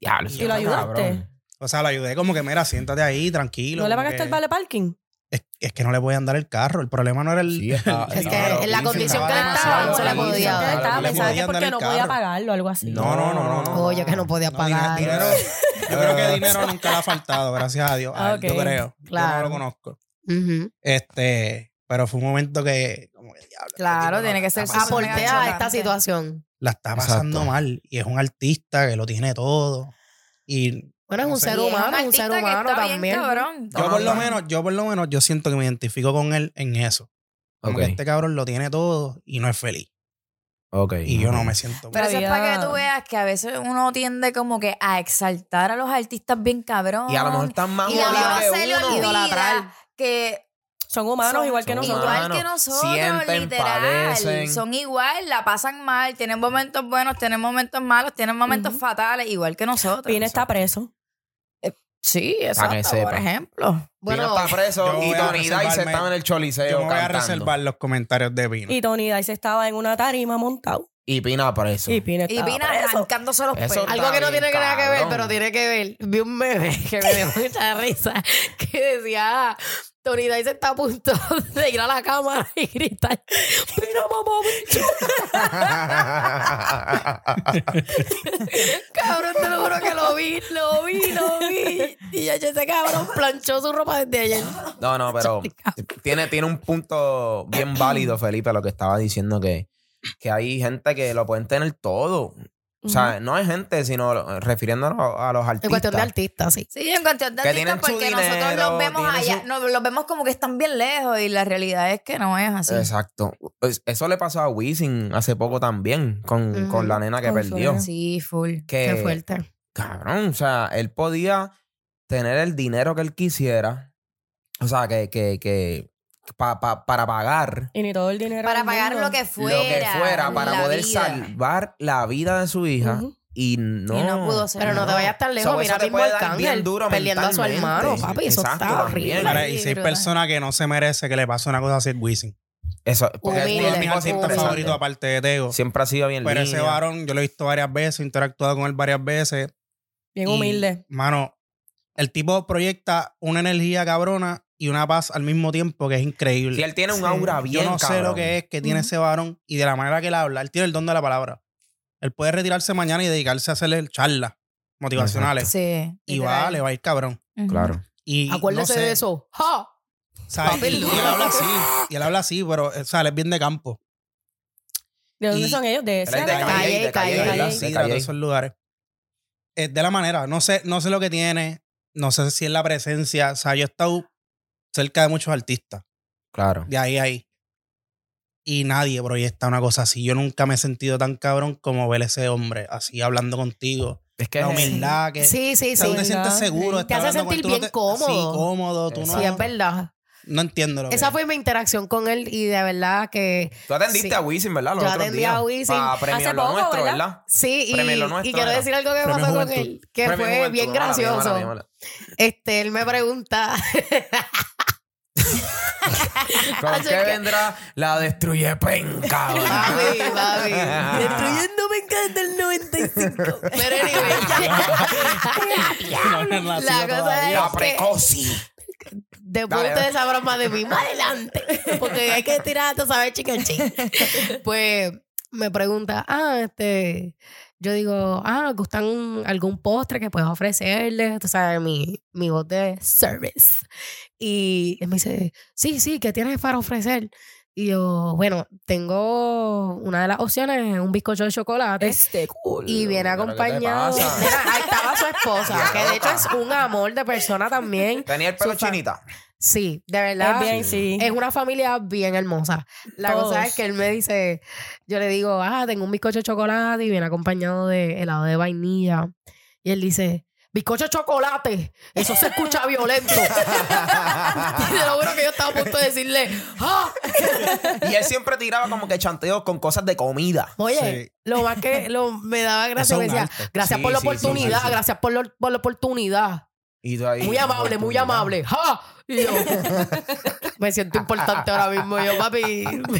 Diablo, ¿Y lo ayudaste? cabrón. O sea, lo ayudé como que, mira, siéntate ahí, tranquilo. ¿No le pagaste que- el vale parking? Es, es que no le voy a andar el carro. El problema no era el. Sí, está- Es que en la condición que él Estaba estaba, no se le demasiado podía dar. No pensaba que porque no podía pagarlo o algo así. No, no, no, no. no. Oye, que no podía No, pagar. dinero, yo creo que dinero nunca le ha faltado, gracias a Dios. A él, Yo creo. Yo claro. no lo conozco. Este, pero fue un momento que, como que diablo. este Claro, tiene la que ser Aporté a esta situación. La está pasando Exacto. mal. Y es un artista que lo tiene todo. Y Bueno, es un ser humano, es un ser humano también. yo por lo no. menos, yo por lo menos, yo siento que me identifico con él en eso. Como Ok, que este cabrón lo tiene todo y no es feliz. ok. Y yo no me siento Pero eso es para que tú veas que a veces uno tiende como que a exaltar a los artistas bien cabrón. Y a lo mejor están más Y a uno que Son humanos son igual que nosotros. Igual que nosotros, Sienten, literal. padecen. Son igual, la pasan mal, tienen momentos buenos, tienen momentos malos, tienen momentos fatales, igual que nosotros. Pina está preso. Sí, que exacto, por sepa. ejemplo. Bueno, está preso y Tony Dice estaba en el choliseo Yo me voy a cantando. reservar los comentarios de Pino. Y Tony Dice estaba en una tarima montado. Y Pina preso. Y Pina Y Pina preso. arrancándose los pelos. Algo que no tiene que nada que ver, pero tiene que ver. Vi un meme que me dio mucha risa que decía, ah, Tony Dice está a punto de ir a la cámara y gritar, ¡Pina, mamá, bicho! Cabrón, te lo juro que lo vi, lo vi, lo vi. Y ya ese cabrón planchó su ropa desde ayer. No, no, pero tiene, tiene un punto bien válido, Felipe, lo que estaba diciendo que, que hay gente que lo pueden tener todo. O sea, no hay gente, sino refiriéndonos a, a los artistas. En cuestión de artistas, sí. Sí, en cuestión de Que artistas, porque nosotros dinero, los vemos allá, su- no, los vemos como que están bien lejos y la realidad es que no es así. Exacto. Pues Eso le pasó a Wisin hace poco también, con, con la nena que perdió. Sí, full. Que, Qué fuerte. Cabrón, o sea, él podía tener el dinero que él quisiera. O sea, que, que, que pa- pa- para pagar Y ni todo el dinero. Para pagar mundo. lo que fuera. lo que fuera para poder vida. salvar la vida de su hija. Y no. Y no pudo ser. Pero no te vayas tan lejos. So, Mira, mismo puede dar Arcángel bien duro perdiendo a su hermano, papi. Eso Exacto, está horrible. Mira, y si hay personas que no se merece que le pase una cosa así es Wisin. Eso, porque Humilde, el tipo artistas siempre, favoritos aparte de Tego. siempre ha sido bien Pero ese varón, yo lo he visto varias veces, he interactuado con él varias veces. Bien y, humilde. Mano, el tipo proyecta una energía cabrona y una paz al mismo tiempo que es increíble. Si él tiene un Sí. aura bien Yo no sé lo que es que tiene ese varón y de la manera que él habla. Él tiene el don de la palabra. Él puede retirarse mañana y dedicarse a hacerle charlas motivacionales. Sí. Y va, le va a ir cabrón. Claro. Y Acuérdese no sé, de eso. ¡Ja! o sea, Papi, y, y él habla así. Y él habla así, pero o sea, él es bien de campo. ¿De dónde y- son ellos? De de ese. Calle, Calle, de Calle, Calle. Sí, De de esos lugares. Es de la manera. No sé, no sé lo que tiene. No sé si es la presencia. O sea, yo he estado cerca de muchos artistas. Claro. De ahí a ahí. Y nadie proyecta una cosa así. Yo nunca me he sentido tan cabrón como ver ese hombre así hablando contigo. Es que La humildad que... Sí, sí, sí. te sientes seguro. Te hace con sentir no bien te- cómodo. Sí, cómodo. Tú no, Sí, es verdad. no entiendo lo que Esa es. fue mi interacción con él y de verdad que Tú atendiste Sí. a Wisin, ¿verdad? Los Yo otros atendí días. a Wisin Para premiar hace lo poco, nuestro, ¿verdad? ¿verdad? sí. Y, nuestro y quiero decir algo que Premio pasó con él, que Premio fue Juventud. bien Mala mía, gracioso. mala mía, mala. Este, él me pregunta. ¿Con qué que- vendrá la destruye penca? Papi, papi. Destruyendo desde el 95. Pero anyway, No la cosa todavía. La es que precoci. después Dale, ustedes sabrán más de mí más adelante. Porque hay que tirar, tú sabes, chica Pues me pregunta, ah, este. Yo digo, ah, ¿gustan algún postre que puedas ofrecerles? Tú sabes, mi, mi voz de service. Y él me dice, sí, sí, ¿qué tienes para ofrecer? Y yo, bueno, tengo una de las opciones, un bizcocho de chocolate. Este culo. Y viene ¿Pero qué te acompañado. Mira, ahí estaba su esposa, que de hecho es un amor de persona también. Tenía el pelo chinita. Sí, de verdad. Es bien, sí. Es una familia bien hermosa. La Todos. cosa es que él me dice, yo le digo, ah, tengo un bizcocho de chocolate y viene acompañado de helado de vainilla. Y él dice, bizcocho de chocolate, eso se escucha violento. y te lo juro que yo estaba a punto de decirle, ah, Y él siempre tiraba como que chanteos con cosas de comida. oye, Sí. lo más que lo, me daba gracia, me decía, gracias Sí, por la sí, oportunidad, gracias por, lo- por la oportunidad. Y tú ahí, Muy amable, muy amable. ¡Ja! Y yo me siento importante ahora mismo. Yo, papi,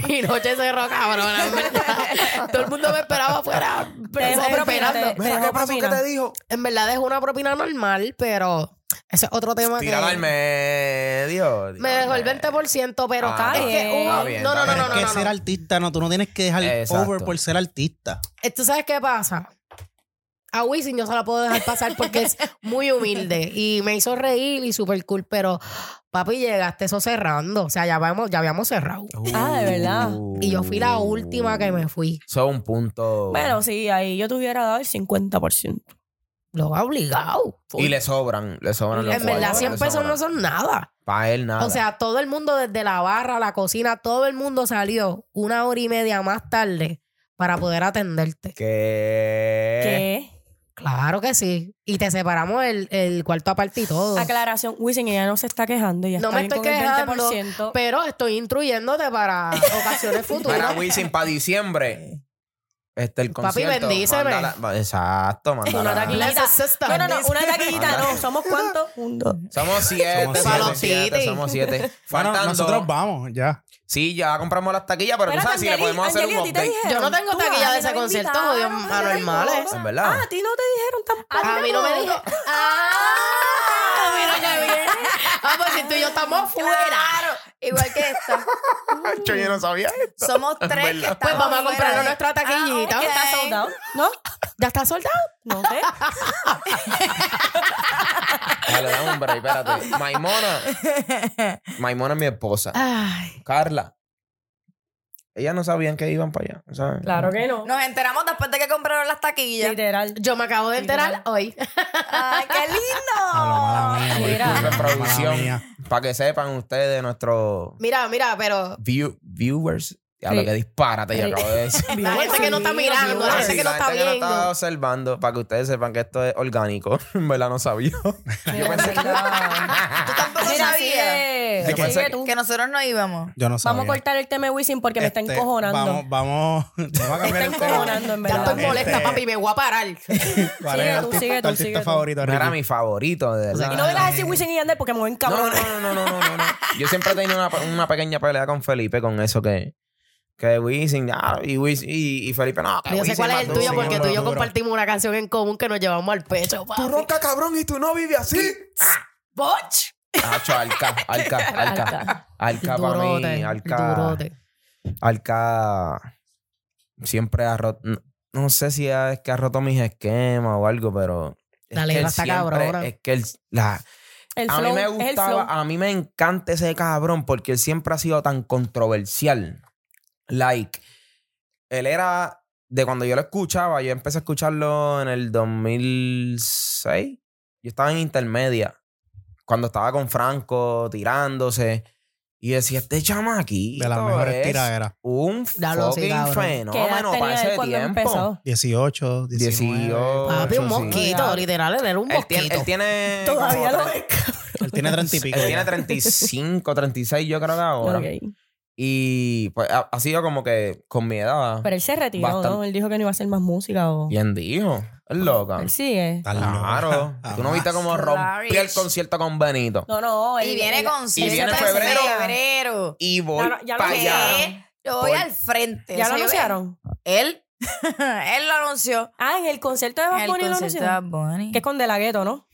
mi noche cerró, cabrón. Todo el mundo me esperaba afuera. Te dejó esperando. Mira, ¿qué pasó? ¿Qué propina. te dijo? En verdad es una propina normal, pero ese es otro tema Tírala al que medio. me dejó el 20%, pero Ah, es que Está bien, no, no, no, bien. no, que no, ser no. artista, no, tú no tienes que dejar Exacto. over por ser artista. Eh, ¿Tú sabes qué pasa? A Wisin yo se la puedo dejar pasar porque es muy humilde y me hizo reír y súper cool, pero papi, llegaste eso cerrando. O sea, ya habíamos, ya habíamos cerrado. Ah, de verdad. Y yo fui la última que me fui. Eso es un punto. Bueno, sí, ahí yo te hubiera dado el 50%. Lo ha obligado. y le sobran, le sobran los En verdad, cuartos, 100 le pesos no son nada. Para él nada. O sea, todo el mundo desde la barra, la cocina, todo el mundo salió una hora y media más tarde para poder atenderte. que. ¿Qué? Claro que sí. Y te separamos el, el cuarto aparte y todo. Aclaración, Wisin, ella no se está quejando. Ella No está me bien estoy con quejando, el 20%. Pero estoy instruyéndote para ocasiones futuras. Para Wisin, para diciembre. Este, el Papi, concierto. bendíceme. mándala- exacto, mándala. Una sister. No, no, no, una taquillita, no. ¿Somos cuántos? Un, dos. Somos siete, Somos somos siete. somos siete. Bueno, nosotros vamos, ya. Sí, ya compramos las taquillas, pero tú sabes si le podemos hacer un ¿a ti te update. dijeron? Yo no tengo taquilla de ese concierto, me anormales. En verdad. Ah, a ti no te dijeron tampoco. A mí no me dijo. ¡Ah! Mira qué bien. Ah, pues si tú y yo estamos fuera. Igual que esta. Yo, yo no sabía esto. Somos tres que verdad. estamos Pues vamos a de- nuestra taquillita. Ah, ok. ¿Está soldado? ¿No? ¿Ya está soldado? No sé. Dale, dame un break, espérate. Maimona. Maimona es mi esposa. Ay. Carla. Ellas no sabían que iban para allá. ¿sabes? Claro que no. Nos enteramos después de que compraron las taquillas. Literal. Yo me acabo de enterar hoy. ¡Ay, qué lindo! mía, Mira. producción. Para que sepan ustedes, nuestros Mira, mira, pero view- viewers. Ya lo Sí. que disparate yo Sí. acabo de decir. la gente que no está mirando, la gente que no está gente que no está viendo. observando, para que ustedes sepan que esto es orgánico. En verdad no sabía. Mira, verdad. Tú tampoco Mira, sabías. Yo pensé que- que nosotros no íbamos. Yo no sabía. Vamos a cortar el tema de Wisin porque me está Este, encojonando. Vamos, vamos, vamos a Me está cambiar el tema. encojonando, en Ya verdad. estoy molesta, papi, me voy a parar. ¿Cuál Sigue es tú, el artista, sigue tú, tu artista sigue tú. favorito, No era mi favorito, de verdad. Y no a decir Wisin y Yandel porque me voy en No, cabrón. no, no, no, no, no, no. Yo siempre he tenido una, una pequeña pelea con Felipe con eso que, que Wisin, ah, y, Wisin y, y Felipe, no, que Yo sé Wisin cuál es el tuyo porque tú y yo compartimos una canción en común que nos llevamos al pecho, papi. Tú cabrón, y tú no vives así. Botch. Hacho, Alca, Alca, Alca. Alca para mí, Alca. durote. Alca siempre ha roto. No, no sé si es que ha roto mis esquemas o algo, pero. es La que él siempre- cabrona. Es que él. La, El a flow, mí me gustaba, a mí me encanta ese cabrón porque él siempre ha sido tan controversial. Like, él era de cuando yo lo escuchaba, yo empecé a escucharlo en el 2006. Yo estaba en intermedia, cuando estaba con Franco tirándose. Y decía, este chamaquito De las mejores es tiraderas. un Ya lo sé, fucking cabrón. ¿Qué edad fenómeno tenía para él ese cuando tiempo. empezó? 18, 19. 18. Papi, un sí. mosquito, literal, él era un Él tiene, mosquito. él tiene Todavía como lo tre- es. Él tiene 30 y pico. Él tiene 35, 36 yo creo que ahora. Ok. Y pues ha, ha sido como que con mi edad. Pero él se retiró, Bastante. ¿no? Él dijo que no iba a hacer más música o... ¿Quién dijo? Es loca. Él sigue. Claro. Tú no viste cómo rompió el concierto con Benito. No, no. Y él- viene él- con Y viene en febrero. febrero. Y voy no- para allá. Yo voy Por- al frente. ¿Ya lo anunciaron? Él. él lo anunció. Ah, en el concierto de Bad El Bunny lo. Bunny. Que es con De La Ghetto, ¿no?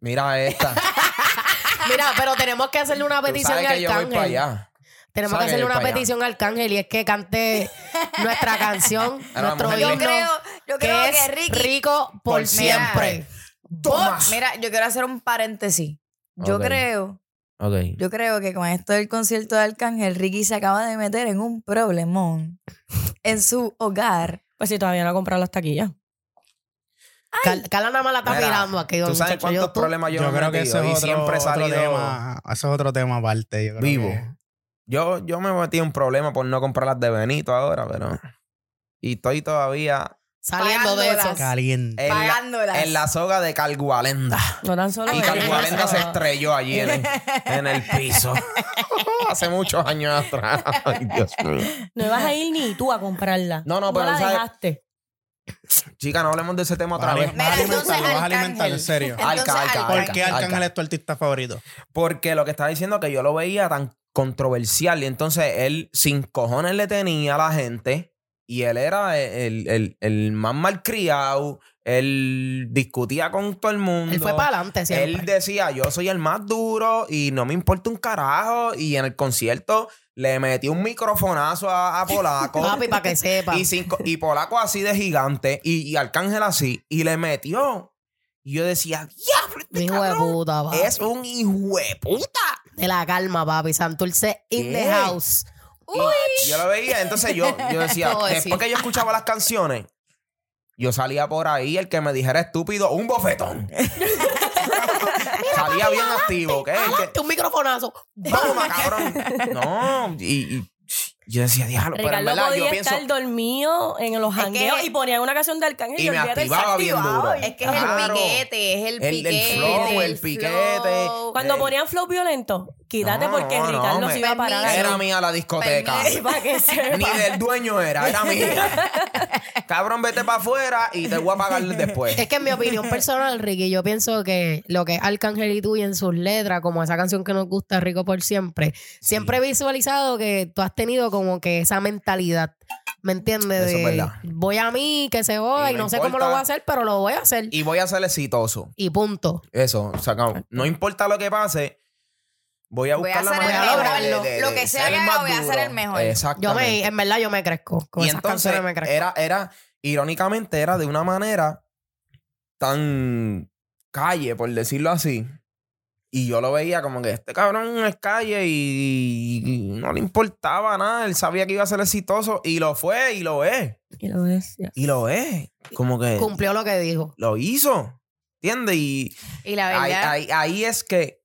Mira esta. Mira, pero tenemos que hacerle una petición sabes a que yo voy para Arcángel. allá. Tenemos que hacerle una petición a Arcángel y es que cante nuestra canción, nuestro a Yo himno, creo, yo creo que que, es Ricky. rico por, Por siempre. Tomás. Mira, yo quiero hacer un paréntesis. Yo creo, Ok. yo creo que con esto del concierto de Arcángel, Ricky se acaba de meter en un problemón en su hogar. Pues si todavía no ha comprado las taquillas. Cal- Carla nada más la está Mira, mirando aquí. ¿Tú sabes yo- cuántos tú- problemas yo, Yo, me creo que y es otro, siempre otro tema. Eso es otro tema aparte. Yo creo vivo. que- Yo, yo me metí en problemas por no comprar las de Benito ahora, pero... Y estoy todavía Saliendo de eso. Pagándolas. Caliente. en la, en la soga de Calgualenda. No tan solo Y eso. Calgualenda se estrelló allí en el, en el piso. Hace muchos años atrás. Ay, Dios mío. No ibas a ir ni tú a comprarla. No, no, pero la ¿sabes? dejaste. Chica, no hablemos de ese tema otra vez. vas a Mira, entonces, alimentarlo, vas a alimentarlo, en serio. Entonces, Alca, alca, Arcángel. ¿Por qué Alca. Arcángel es tu artista favorito? Porque lo que estaba diciendo es que yo lo veía tan controversial y entonces él sin cojones le tenía a la gente y él era el, el, el más malcriado, él discutía con todo el mundo. Él fue para adelante Él siempre. decía, yo soy el más duro y no me importa un carajo. Y en el concierto le metí un microfonazo a, a Polaco. Papi, para que sepa. y, cinco- y Polaco así de gigante y, y Arcángel así. Y le metió. Y yo decía, diablo, este Hijo de puta, papi. es un hijo de puta. De la calma, papi. Santurce in the house. Y yo lo veía, entonces yo, yo decía, después que yo escuchaba las canciones, yo salía por ahí, el que me dijera estúpido, un bofetón. salía bien activo, ¿ok? Que- un microfonazo. Toma, cabrón. No, y, y yo decía, diablo, pero en verdad podía yo pienso. estar dormido en los Es jangueos que- y ponían una canción de Arcángel y, Y me activaba bien duro. Es que es el piquete, es el El- el piquete. flow, el piquete. flow. Cuando Eh. ponían flow violento, quítate No, porque no, Ricardo me- se iba a parar. Era mía la discoteca. Ni del dueño era, era mía. Cabrón, vete para afuera y te voy a pagar después. Es que en mi opinión personal, Ricky, yo pienso que lo que es Arcángel y tú y en sus letras, como esa canción que nos gusta, Rico por siempre, siempre he visualizado que tú has tenido como que esa mentalidad, ¿me entiendes? Eso es voy a mí, que se joda Y y, no no, sé cómo lo voy a hacer, pero lo voy a hacer. Y, Y voy a ser exitoso. punto. Eso, o sea, no, no importa lo que pase, voy a Voy buscar a la manera mejor. de, de- de- Lo que sea que haga, voy a ser el mejor. Yo me, en verdad yo me crezco. Con y esas entonces canciones me crezco. era, era, irónicamente, era de una manera tan calle, por decirlo así. Y yo lo veía como que este cabrón es calle y, y no le importaba nada. Él sabía que iba a ser exitoso y lo fue y lo es. Y lo decía. Y lo es. Como que Cumplió lo que dijo. lo hizo. ¿Entiendes? Y Y la ahí, verdad, ahí- ahí es que,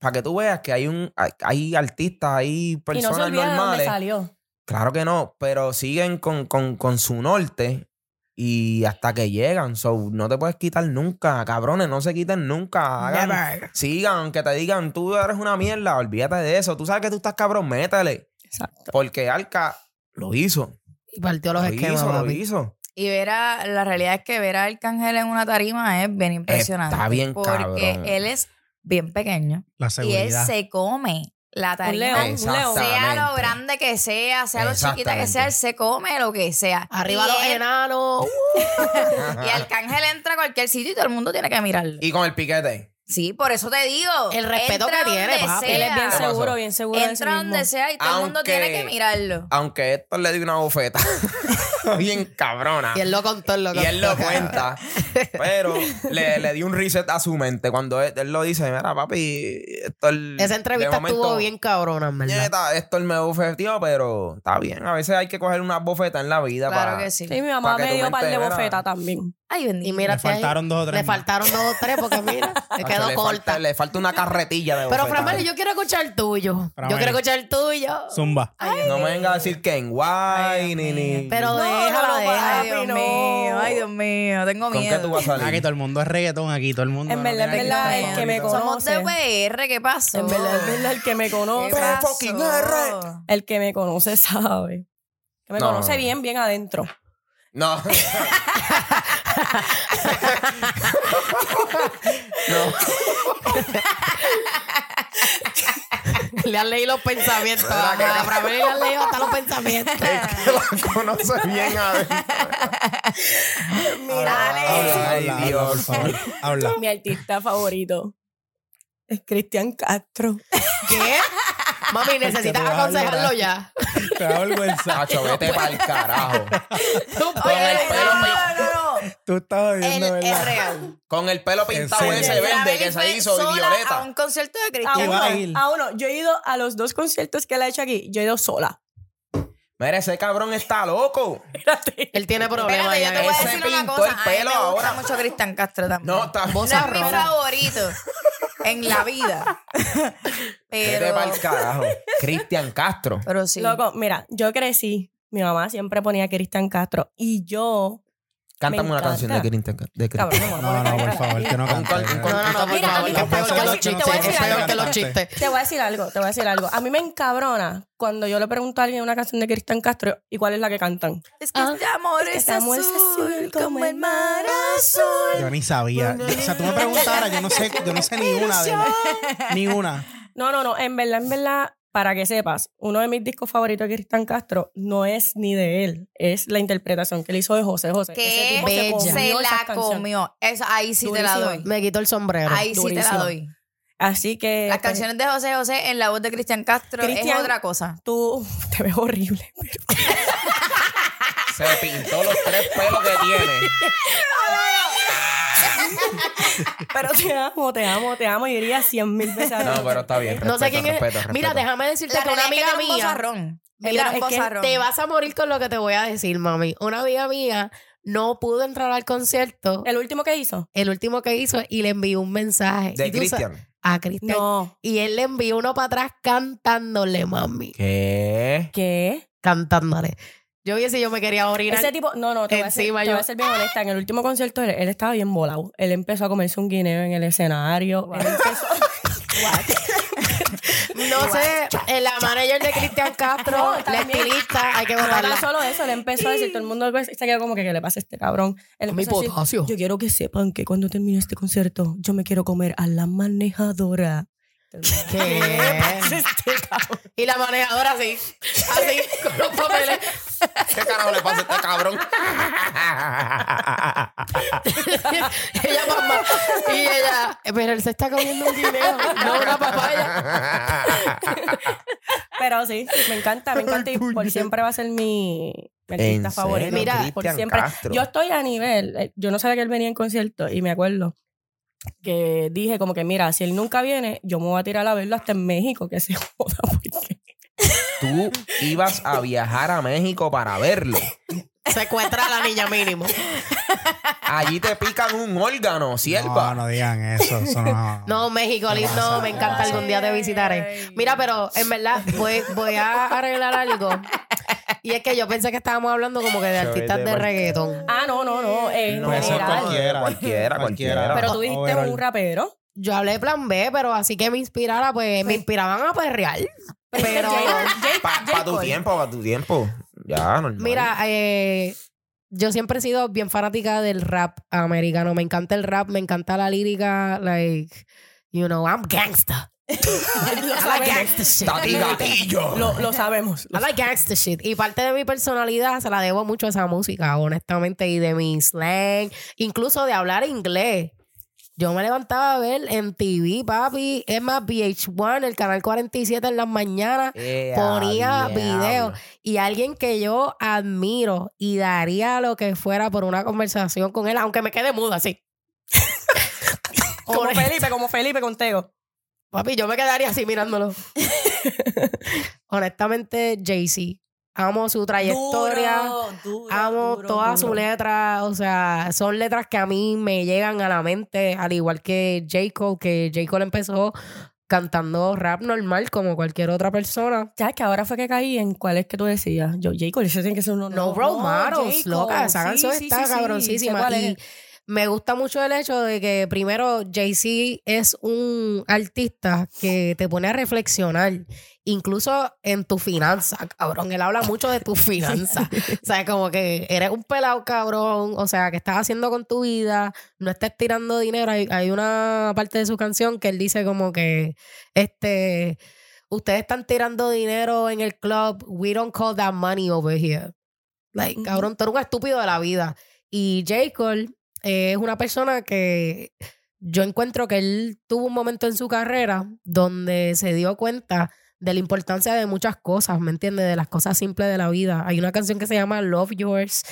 para que tú veas que hay un hay, hay artistas, hay Y no se personas de normales. salió. Claro que no, pero siguen con, con, con su norte y hasta que llegan. So, no te puedes quitar nunca, cabrones, no se quiten nunca. Hagan, sigan, aunque te digan, tú eres una mierda, olvídate de eso. Tú sabes que tú estás cabrón, métele. Exacto. Porque Alca lo hizo. Y partió los Lo esquemas, hizo, lo hizo. y ver a, la realidad es que ver a Arcángel en una tarima es bien impresionante. Está bien Porque cabrón. él es bien pequeño La y él seguridad. se come la Un tarima. león, un león. Sea lo grande que sea, sea lo chiquita que sea, él se come lo que sea. Arriba y los él- enanos. Y Arcángel entra a cualquier sitio y todo el mundo tiene que mirarlo. Y con el piquete. Sí, por eso te digo. El respeto que tiene, papi. Él es bien seguro, bien seguro de sí Entra donde mismo. sea y todo el mundo tiene que mirarlo. Aunque Héctor le dio una bofeta. bien cabrona. Y él lo contó, él lo contó. Y él lo cuenta. pero le, le dio un reset a su mente cuando él, él lo dice, mira, papi, esto Esa entrevista estuvo bien cabrona, en verdad. Esto él me bofeteó, pero está bien. A veces hay que coger una bofeta en la vida Claro para... que sí. Sí, mi mamá me dio par de bofetas también. Ay, bendito. Y mira, Le faltaron dos o tres Le más. faltaron dos o tres porque mira, Macho, quedó le corta. Falta, le falta una carretilla de Pero. Framel, yo quiero escuchar el tuyo. Yo quiero escuchar el tuyo. Zumba. No me venga a decir que en guay, ni, ni... Pero No, déjala. Ay, Dios no. mío, ay, Dios mío, tengo ¿Con qué miedo. tú vas a Aquí salir? todo el mundo es reggaetón, aquí todo el mundo. En verdad, en verdad, el que me Somos de conoce. PR, ¿qué pasó? En verdad, en verdad, el que me ¿Qué conoce, fucking R. el que me conoce sabe. Que me No. conoce bien, bien adentro. No. no. Le han leído los pensamientos. ¿Verdad que- A Framel le han leído hasta los pensamientos. Es que la conoce bien. Habla, Ay, Dios. por favor. Habla. Mi artista favorito es Cristian Castro. ¿Qué? Mami, necesitas te vas a aconsejarlo ya. Te da vergüenza. Chacho, vete para el carajo. Oye, el pelo. Tú estabas Él viendo, es ¿verdad? real. Con el pelo pintado ese verde que se hizo sola violeta. A un concierto de A ¿Qué Cristian. va a uno, a uno. Yo he ido a los dos conciertos que él ha hecho aquí. Yo he ido sola. Mira, ese cabrón está loco. Él tiene problemas Espérate, yo te voy a Ese decir una pintó cosa. el A mí pelo me gusta ahora. mucho Cristian Castro también. No, está No es mi favorito en la vida. Vete Pero, pa'l carajo. Cristian Castro. pero sí. Loco, mira, yo crecí. Mi mamá siempre ponía Cristian Castro y yo. Cántame Me una encanta. canción de Cristian Castro. de Cristian. Cabrón, No, no, por favor, que no cante. No, no, no, que te voy a los decir- chistes. te voy a decir algo. que los chistes. Te voy a decir algo, te voy a decir algo. A mí me encabrona cuando yo le pregunto a alguien una canción de Cristian Castro y cuál es la que cantan. Es que este amor es Este amor es azul azul como el mar azul. Yo ni sabía. O sea, tú me preguntaras, yo no sé, yo no sé ni una de Ni una. No, no, no. En verdad, en verdad, para que sepas, uno de mis discos favoritos de Cristian Castro no es ni de él, es la interpretación que él hizo de José José. Ese Que tipo bella. comió se esas la comió. Eso, ahí sí te la doy. Me quito el sombrero. Ahí sí te la doy. Así que. Las pues, canciones de José José en la voz de Cristian Castro Cristian- es otra cosa. Tú te ves horrible. pero- Se pintó los tres pelos que tiene. Pero te amo, te amo, te amo y diría cien mil veces. a No, pero está bien. No sé respeto, quién es. respeto, Mira, respeto. déjame decirte La que una realidad es amiga que un mía. Mira, es que. Te vas a morir con lo que te voy a decir, mami. Una amiga mía no pudo entrar al concierto, El último que hizo. el último que hizo, y le envió un mensaje. De Cristian. A Cristian. No. Y él le envió uno para atrás cantándole, mami. ¿Qué? ¿Qué? Cantándole. Yo viese, yo me quería morir. Ese tipo, no, no, te voy, a ser, Encima te voy yo- a ser bien honesta. En el último concierto, él, él estaba bien volado. Él empezó a comerse un guineo en el escenario. Él empezó- No sé, en la manager de Cristian Castro, No, la estilista, hay que No votarla. tan solo eso, él empezó a decir, todo el mundo se quedó como que, ¿qué le pasa a este cabrón? Él Mi a decir, potasio. yo quiero que sepan que cuando termine este concierto, yo me quiero comer a la manejadora. ¿Qué? Y la manejadora así, así, con los papeles. ¿Qué carajo le pasa a este cabrón? ella mamá. Y ella, pero él se está comiendo un guineo, no una papaya. Pero sí, me encanta, me encanta y por siempre va a ser mi, mi ¿En artista favorito. Mira, por siempre. Castro. Yo estoy a nivel, eh, yo no sabía que él venía en concierto y me acuerdo que dije como que mira, si él nunca viene, yo me voy a tirar a verlo hasta en México, que se joda porque Tú ibas a viajar a México para verlo. Secuestra a la niña mínimo. Allí te pican un órgano, No, sierva. no digan eso. Eso no. No, México, lindo, me encanta, algún día te visitaré. Mira, pero en verdad voy, voy a arreglar algo. Y es que yo pensé que estábamos hablando como que de artistas de reggaetón. Ah, no, no, no, en No, Puede ser general. cualquiera. Cualquiera, cualquiera. Pero tú dijiste un rapero. Yo hablé de plan B, pero así que me inspirara, pues me inspiraban a perrear. Pero, Para tu tiempo, para tu tiempo. Ya, normal. mira, eh, yo siempre he sido bien fanática del rap americano. Me encanta el rap, me encanta la lírica, like, you know, I'm gangsta. I like gangsta shit. Tati Gatillo. Lo, lo sabemos. I like gangsta shit. Y parte de mi personalidad se la debo mucho a esa música, honestamente, y de mi slang, incluso de hablar inglés. Yo me levantaba a ver en TV, papi. Es más, VH1, el canal 47 en las mañanas, Eh, ponía a videos. Y alguien que yo admiro y daría lo que fuera por una conversación con él, aunque me quede muda así. Como Felipe, como Felipe Contego. Papi, yo me quedaría así mirándolo. Honestamente, Jay-Z. Amo su trayectoria. Duro, duro, Amo duro, todas duro. sus letras, o sea, son letras que a mí me llegan a la mente, al igual que J. Cole, que J. Cole empezó cantando rap normal como cualquier otra persona. Ya que ahora fue que caí en cuál es que tú decías. Yo, J. Cole, ese tiene que ser uno. No, Role Models, J. loca, Cole. esa Sí, canción sí, está sí, cabroncísima. y. me gusta mucho el hecho de que, primero, Jay-Z es un artista que te pone a reflexionar, incluso en tu finanza, cabrón. Él habla mucho de tu finanzas. o sea, como que eres un pelado, cabrón. O sea, que estás haciendo con tu vida, no estés tirando dinero. Hay, hay una parte de su canción que él dice como que, este, ustedes están tirando dinero en el club. We don't call that money over here. Like, cabrón, tú eres un estúpido de la vida. Y J. Cole es una persona que yo encuentro que él tuvo un momento en su carrera donde se dio cuenta de la importancia de muchas cosas, ¿me entiendes? De las cosas simples de la vida. Hay una canción que se llama Love Yours,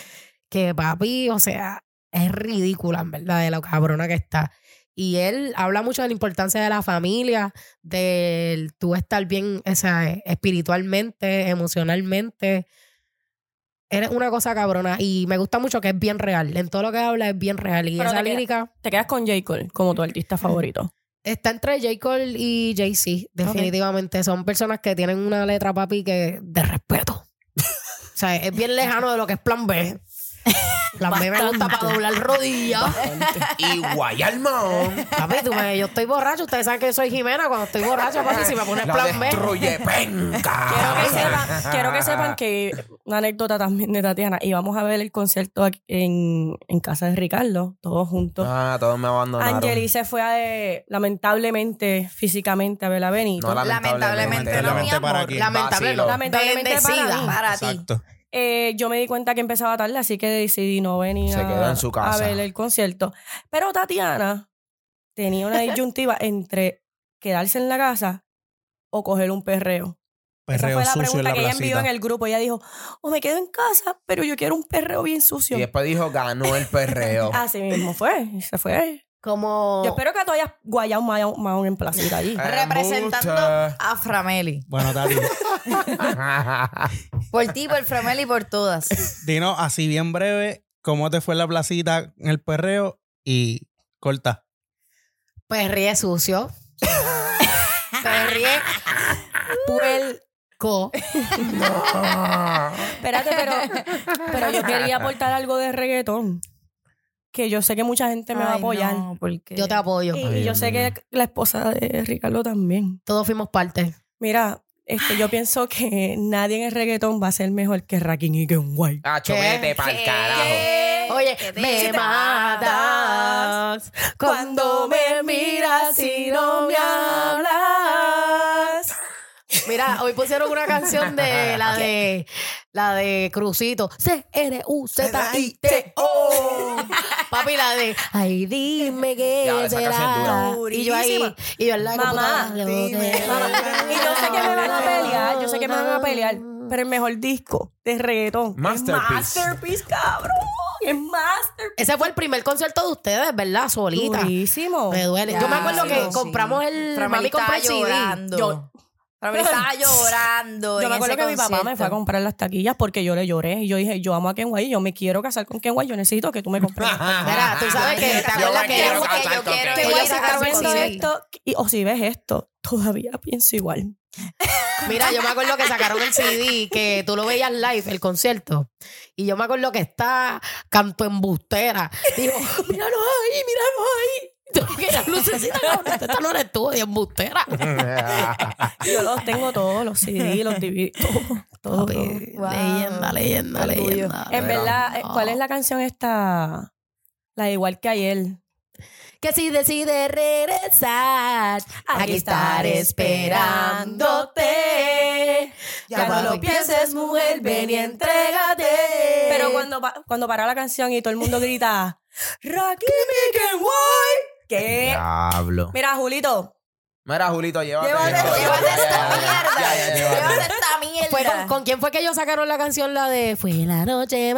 que papi, o sea, es ridícula, en verdad, de lo cabrona que está. Y él habla mucho de la importancia de la familia, del tú estar bien o sea, espiritualmente, emocionalmente. Eres una cosa cabrona y me gusta mucho que es bien real. En todo lo que habla es bien real. Y Pero esa te lírica Te quedas con J. Cole como tu artista favorito. está entre J. Cole y Jay-Z, definitivamente. Son personas que tienen una letra, papi, que de respeto. o sea, es bien lejano de lo que es plan B. Plan B me gusta para doblar rodillas. Y Guayalmón. Papi, tú me- yo estoy borracho. Ustedes saben que soy Jimena. Cuando estoy borracha, papi, si me pones La plan B. destruye Quiero penca. que, sepan, quiero que sepan que una anécdota también de Tatiana. Íbamos a ver el concierto aquí en, en casa de Ricardo, todos juntos. Ah, todos me abandonaron. Angeli se fue a, eh, lamentablemente, físicamente, a ver a Benito. No, Lamentablemente no, mi Lamentablemente para amor. Lamentable, Vacilo. no. Lamentablemente para Bendecida. Para ti. Exacto. Eh, yo me di cuenta que empezaba tarde, así que decidí no venir Se a, en su casa. a ver el concierto. Pero Tatiana tenía una disyuntiva entre quedarse en la casa o coger un perreo. Perreo Esa fue la pregunta la que ella envió placita. en el grupo. Ella dijo, o me quedo en casa, pero yo quiero un perreo bien sucio. Y después dijo, ganó el perreo. Así mismo fue, y se fue. Como. Yo espero que tú hayas guayado más, más en placita allí. Representando Embuste. a Frameli. Bueno, Tati, Por ti, por Frameli y por todas. dinos así bien breve cómo te fue la placita en el perreo y corta. Perrié sucio. Perrié puerco. Espérate, pero, pero yo quería aportar algo de reggaetón. Que yo sé que mucha gente me va a Ay, apoyar. no, porque... Yo te apoyo. Y, yo sé que la esposa de Ricardo también. Todos fuimos parte. Mira, este, yo pienso que nadie en el reggaetón va a ser mejor que Rakim y Ken White. Acho, ¿Qué? vete pa'l carajo. Oye, Que te- me matas cuando me miras y no me hablas. Mira, hoy pusieron una canción de la de la de Crucito. C R U Z I T O. Papi, la de Ay, dime qué Ya, esa canción es será. dura. Y yo ahí, y yo en la Mamá, computadora, dime. Mamá, Y yo sé que me van a pelear, yo sé que me van a pelear, pero el mejor disco de reggaetón Masterpiece. es Masterpiece, cabrón. Es Masterpiece. Ese fue el primer concierto de ustedes, ¿verdad? Solita. Durísimo. Me duele. Yo me acuerdo que Sí. compramos el. Mami compró el CD. llorando. Yo- Frameli estaba llorando. Yo en me acuerdo ese que mi papá me fue a comprar las taquillas porque yo le lloré. Y yo dije, yo amo a Ken White, yo me quiero casar con Ken White, yo necesito que tú me compres. Mira, tú sabes que te Yo acuerdas me que quiero ellos- casar yo con quiero que viendo un CD. CD. esto, y- o si ves esto, todavía pienso igual. Mira, yo me acuerdo que sacaron el CD, que tú lo veías live, el concierto. Y yo me acuerdo que está canto embustera. Digo, míralo ahí, míralo ahí. Yo lucecita, cabrón, esta no eres tú, embustera. Yo los tengo todos, los CD, los DVD, todo, todo. todo. Papi, Wow. Leyenda, leyenda, Orgullo. leyenda. En verdad, eh, no. ¿cuál es la canción esta? La de igual que ayer. Que si decide regresar, aquí estaré esperándote. Ya no lo pienses, mujer, ven y entrégate. Pero cuando, cuando para la canción y todo el mundo grita, Rakim y Ken White. ¿Qué? Diablo. Mira, Julito, Mira, Julito, llévate Llévate esto. esto, Llévate esta mierda. ya, ya, ya. Llévate esta mierda. Fue con, ¿con quién fue que ellos sacaron la canción? La de Fue la noche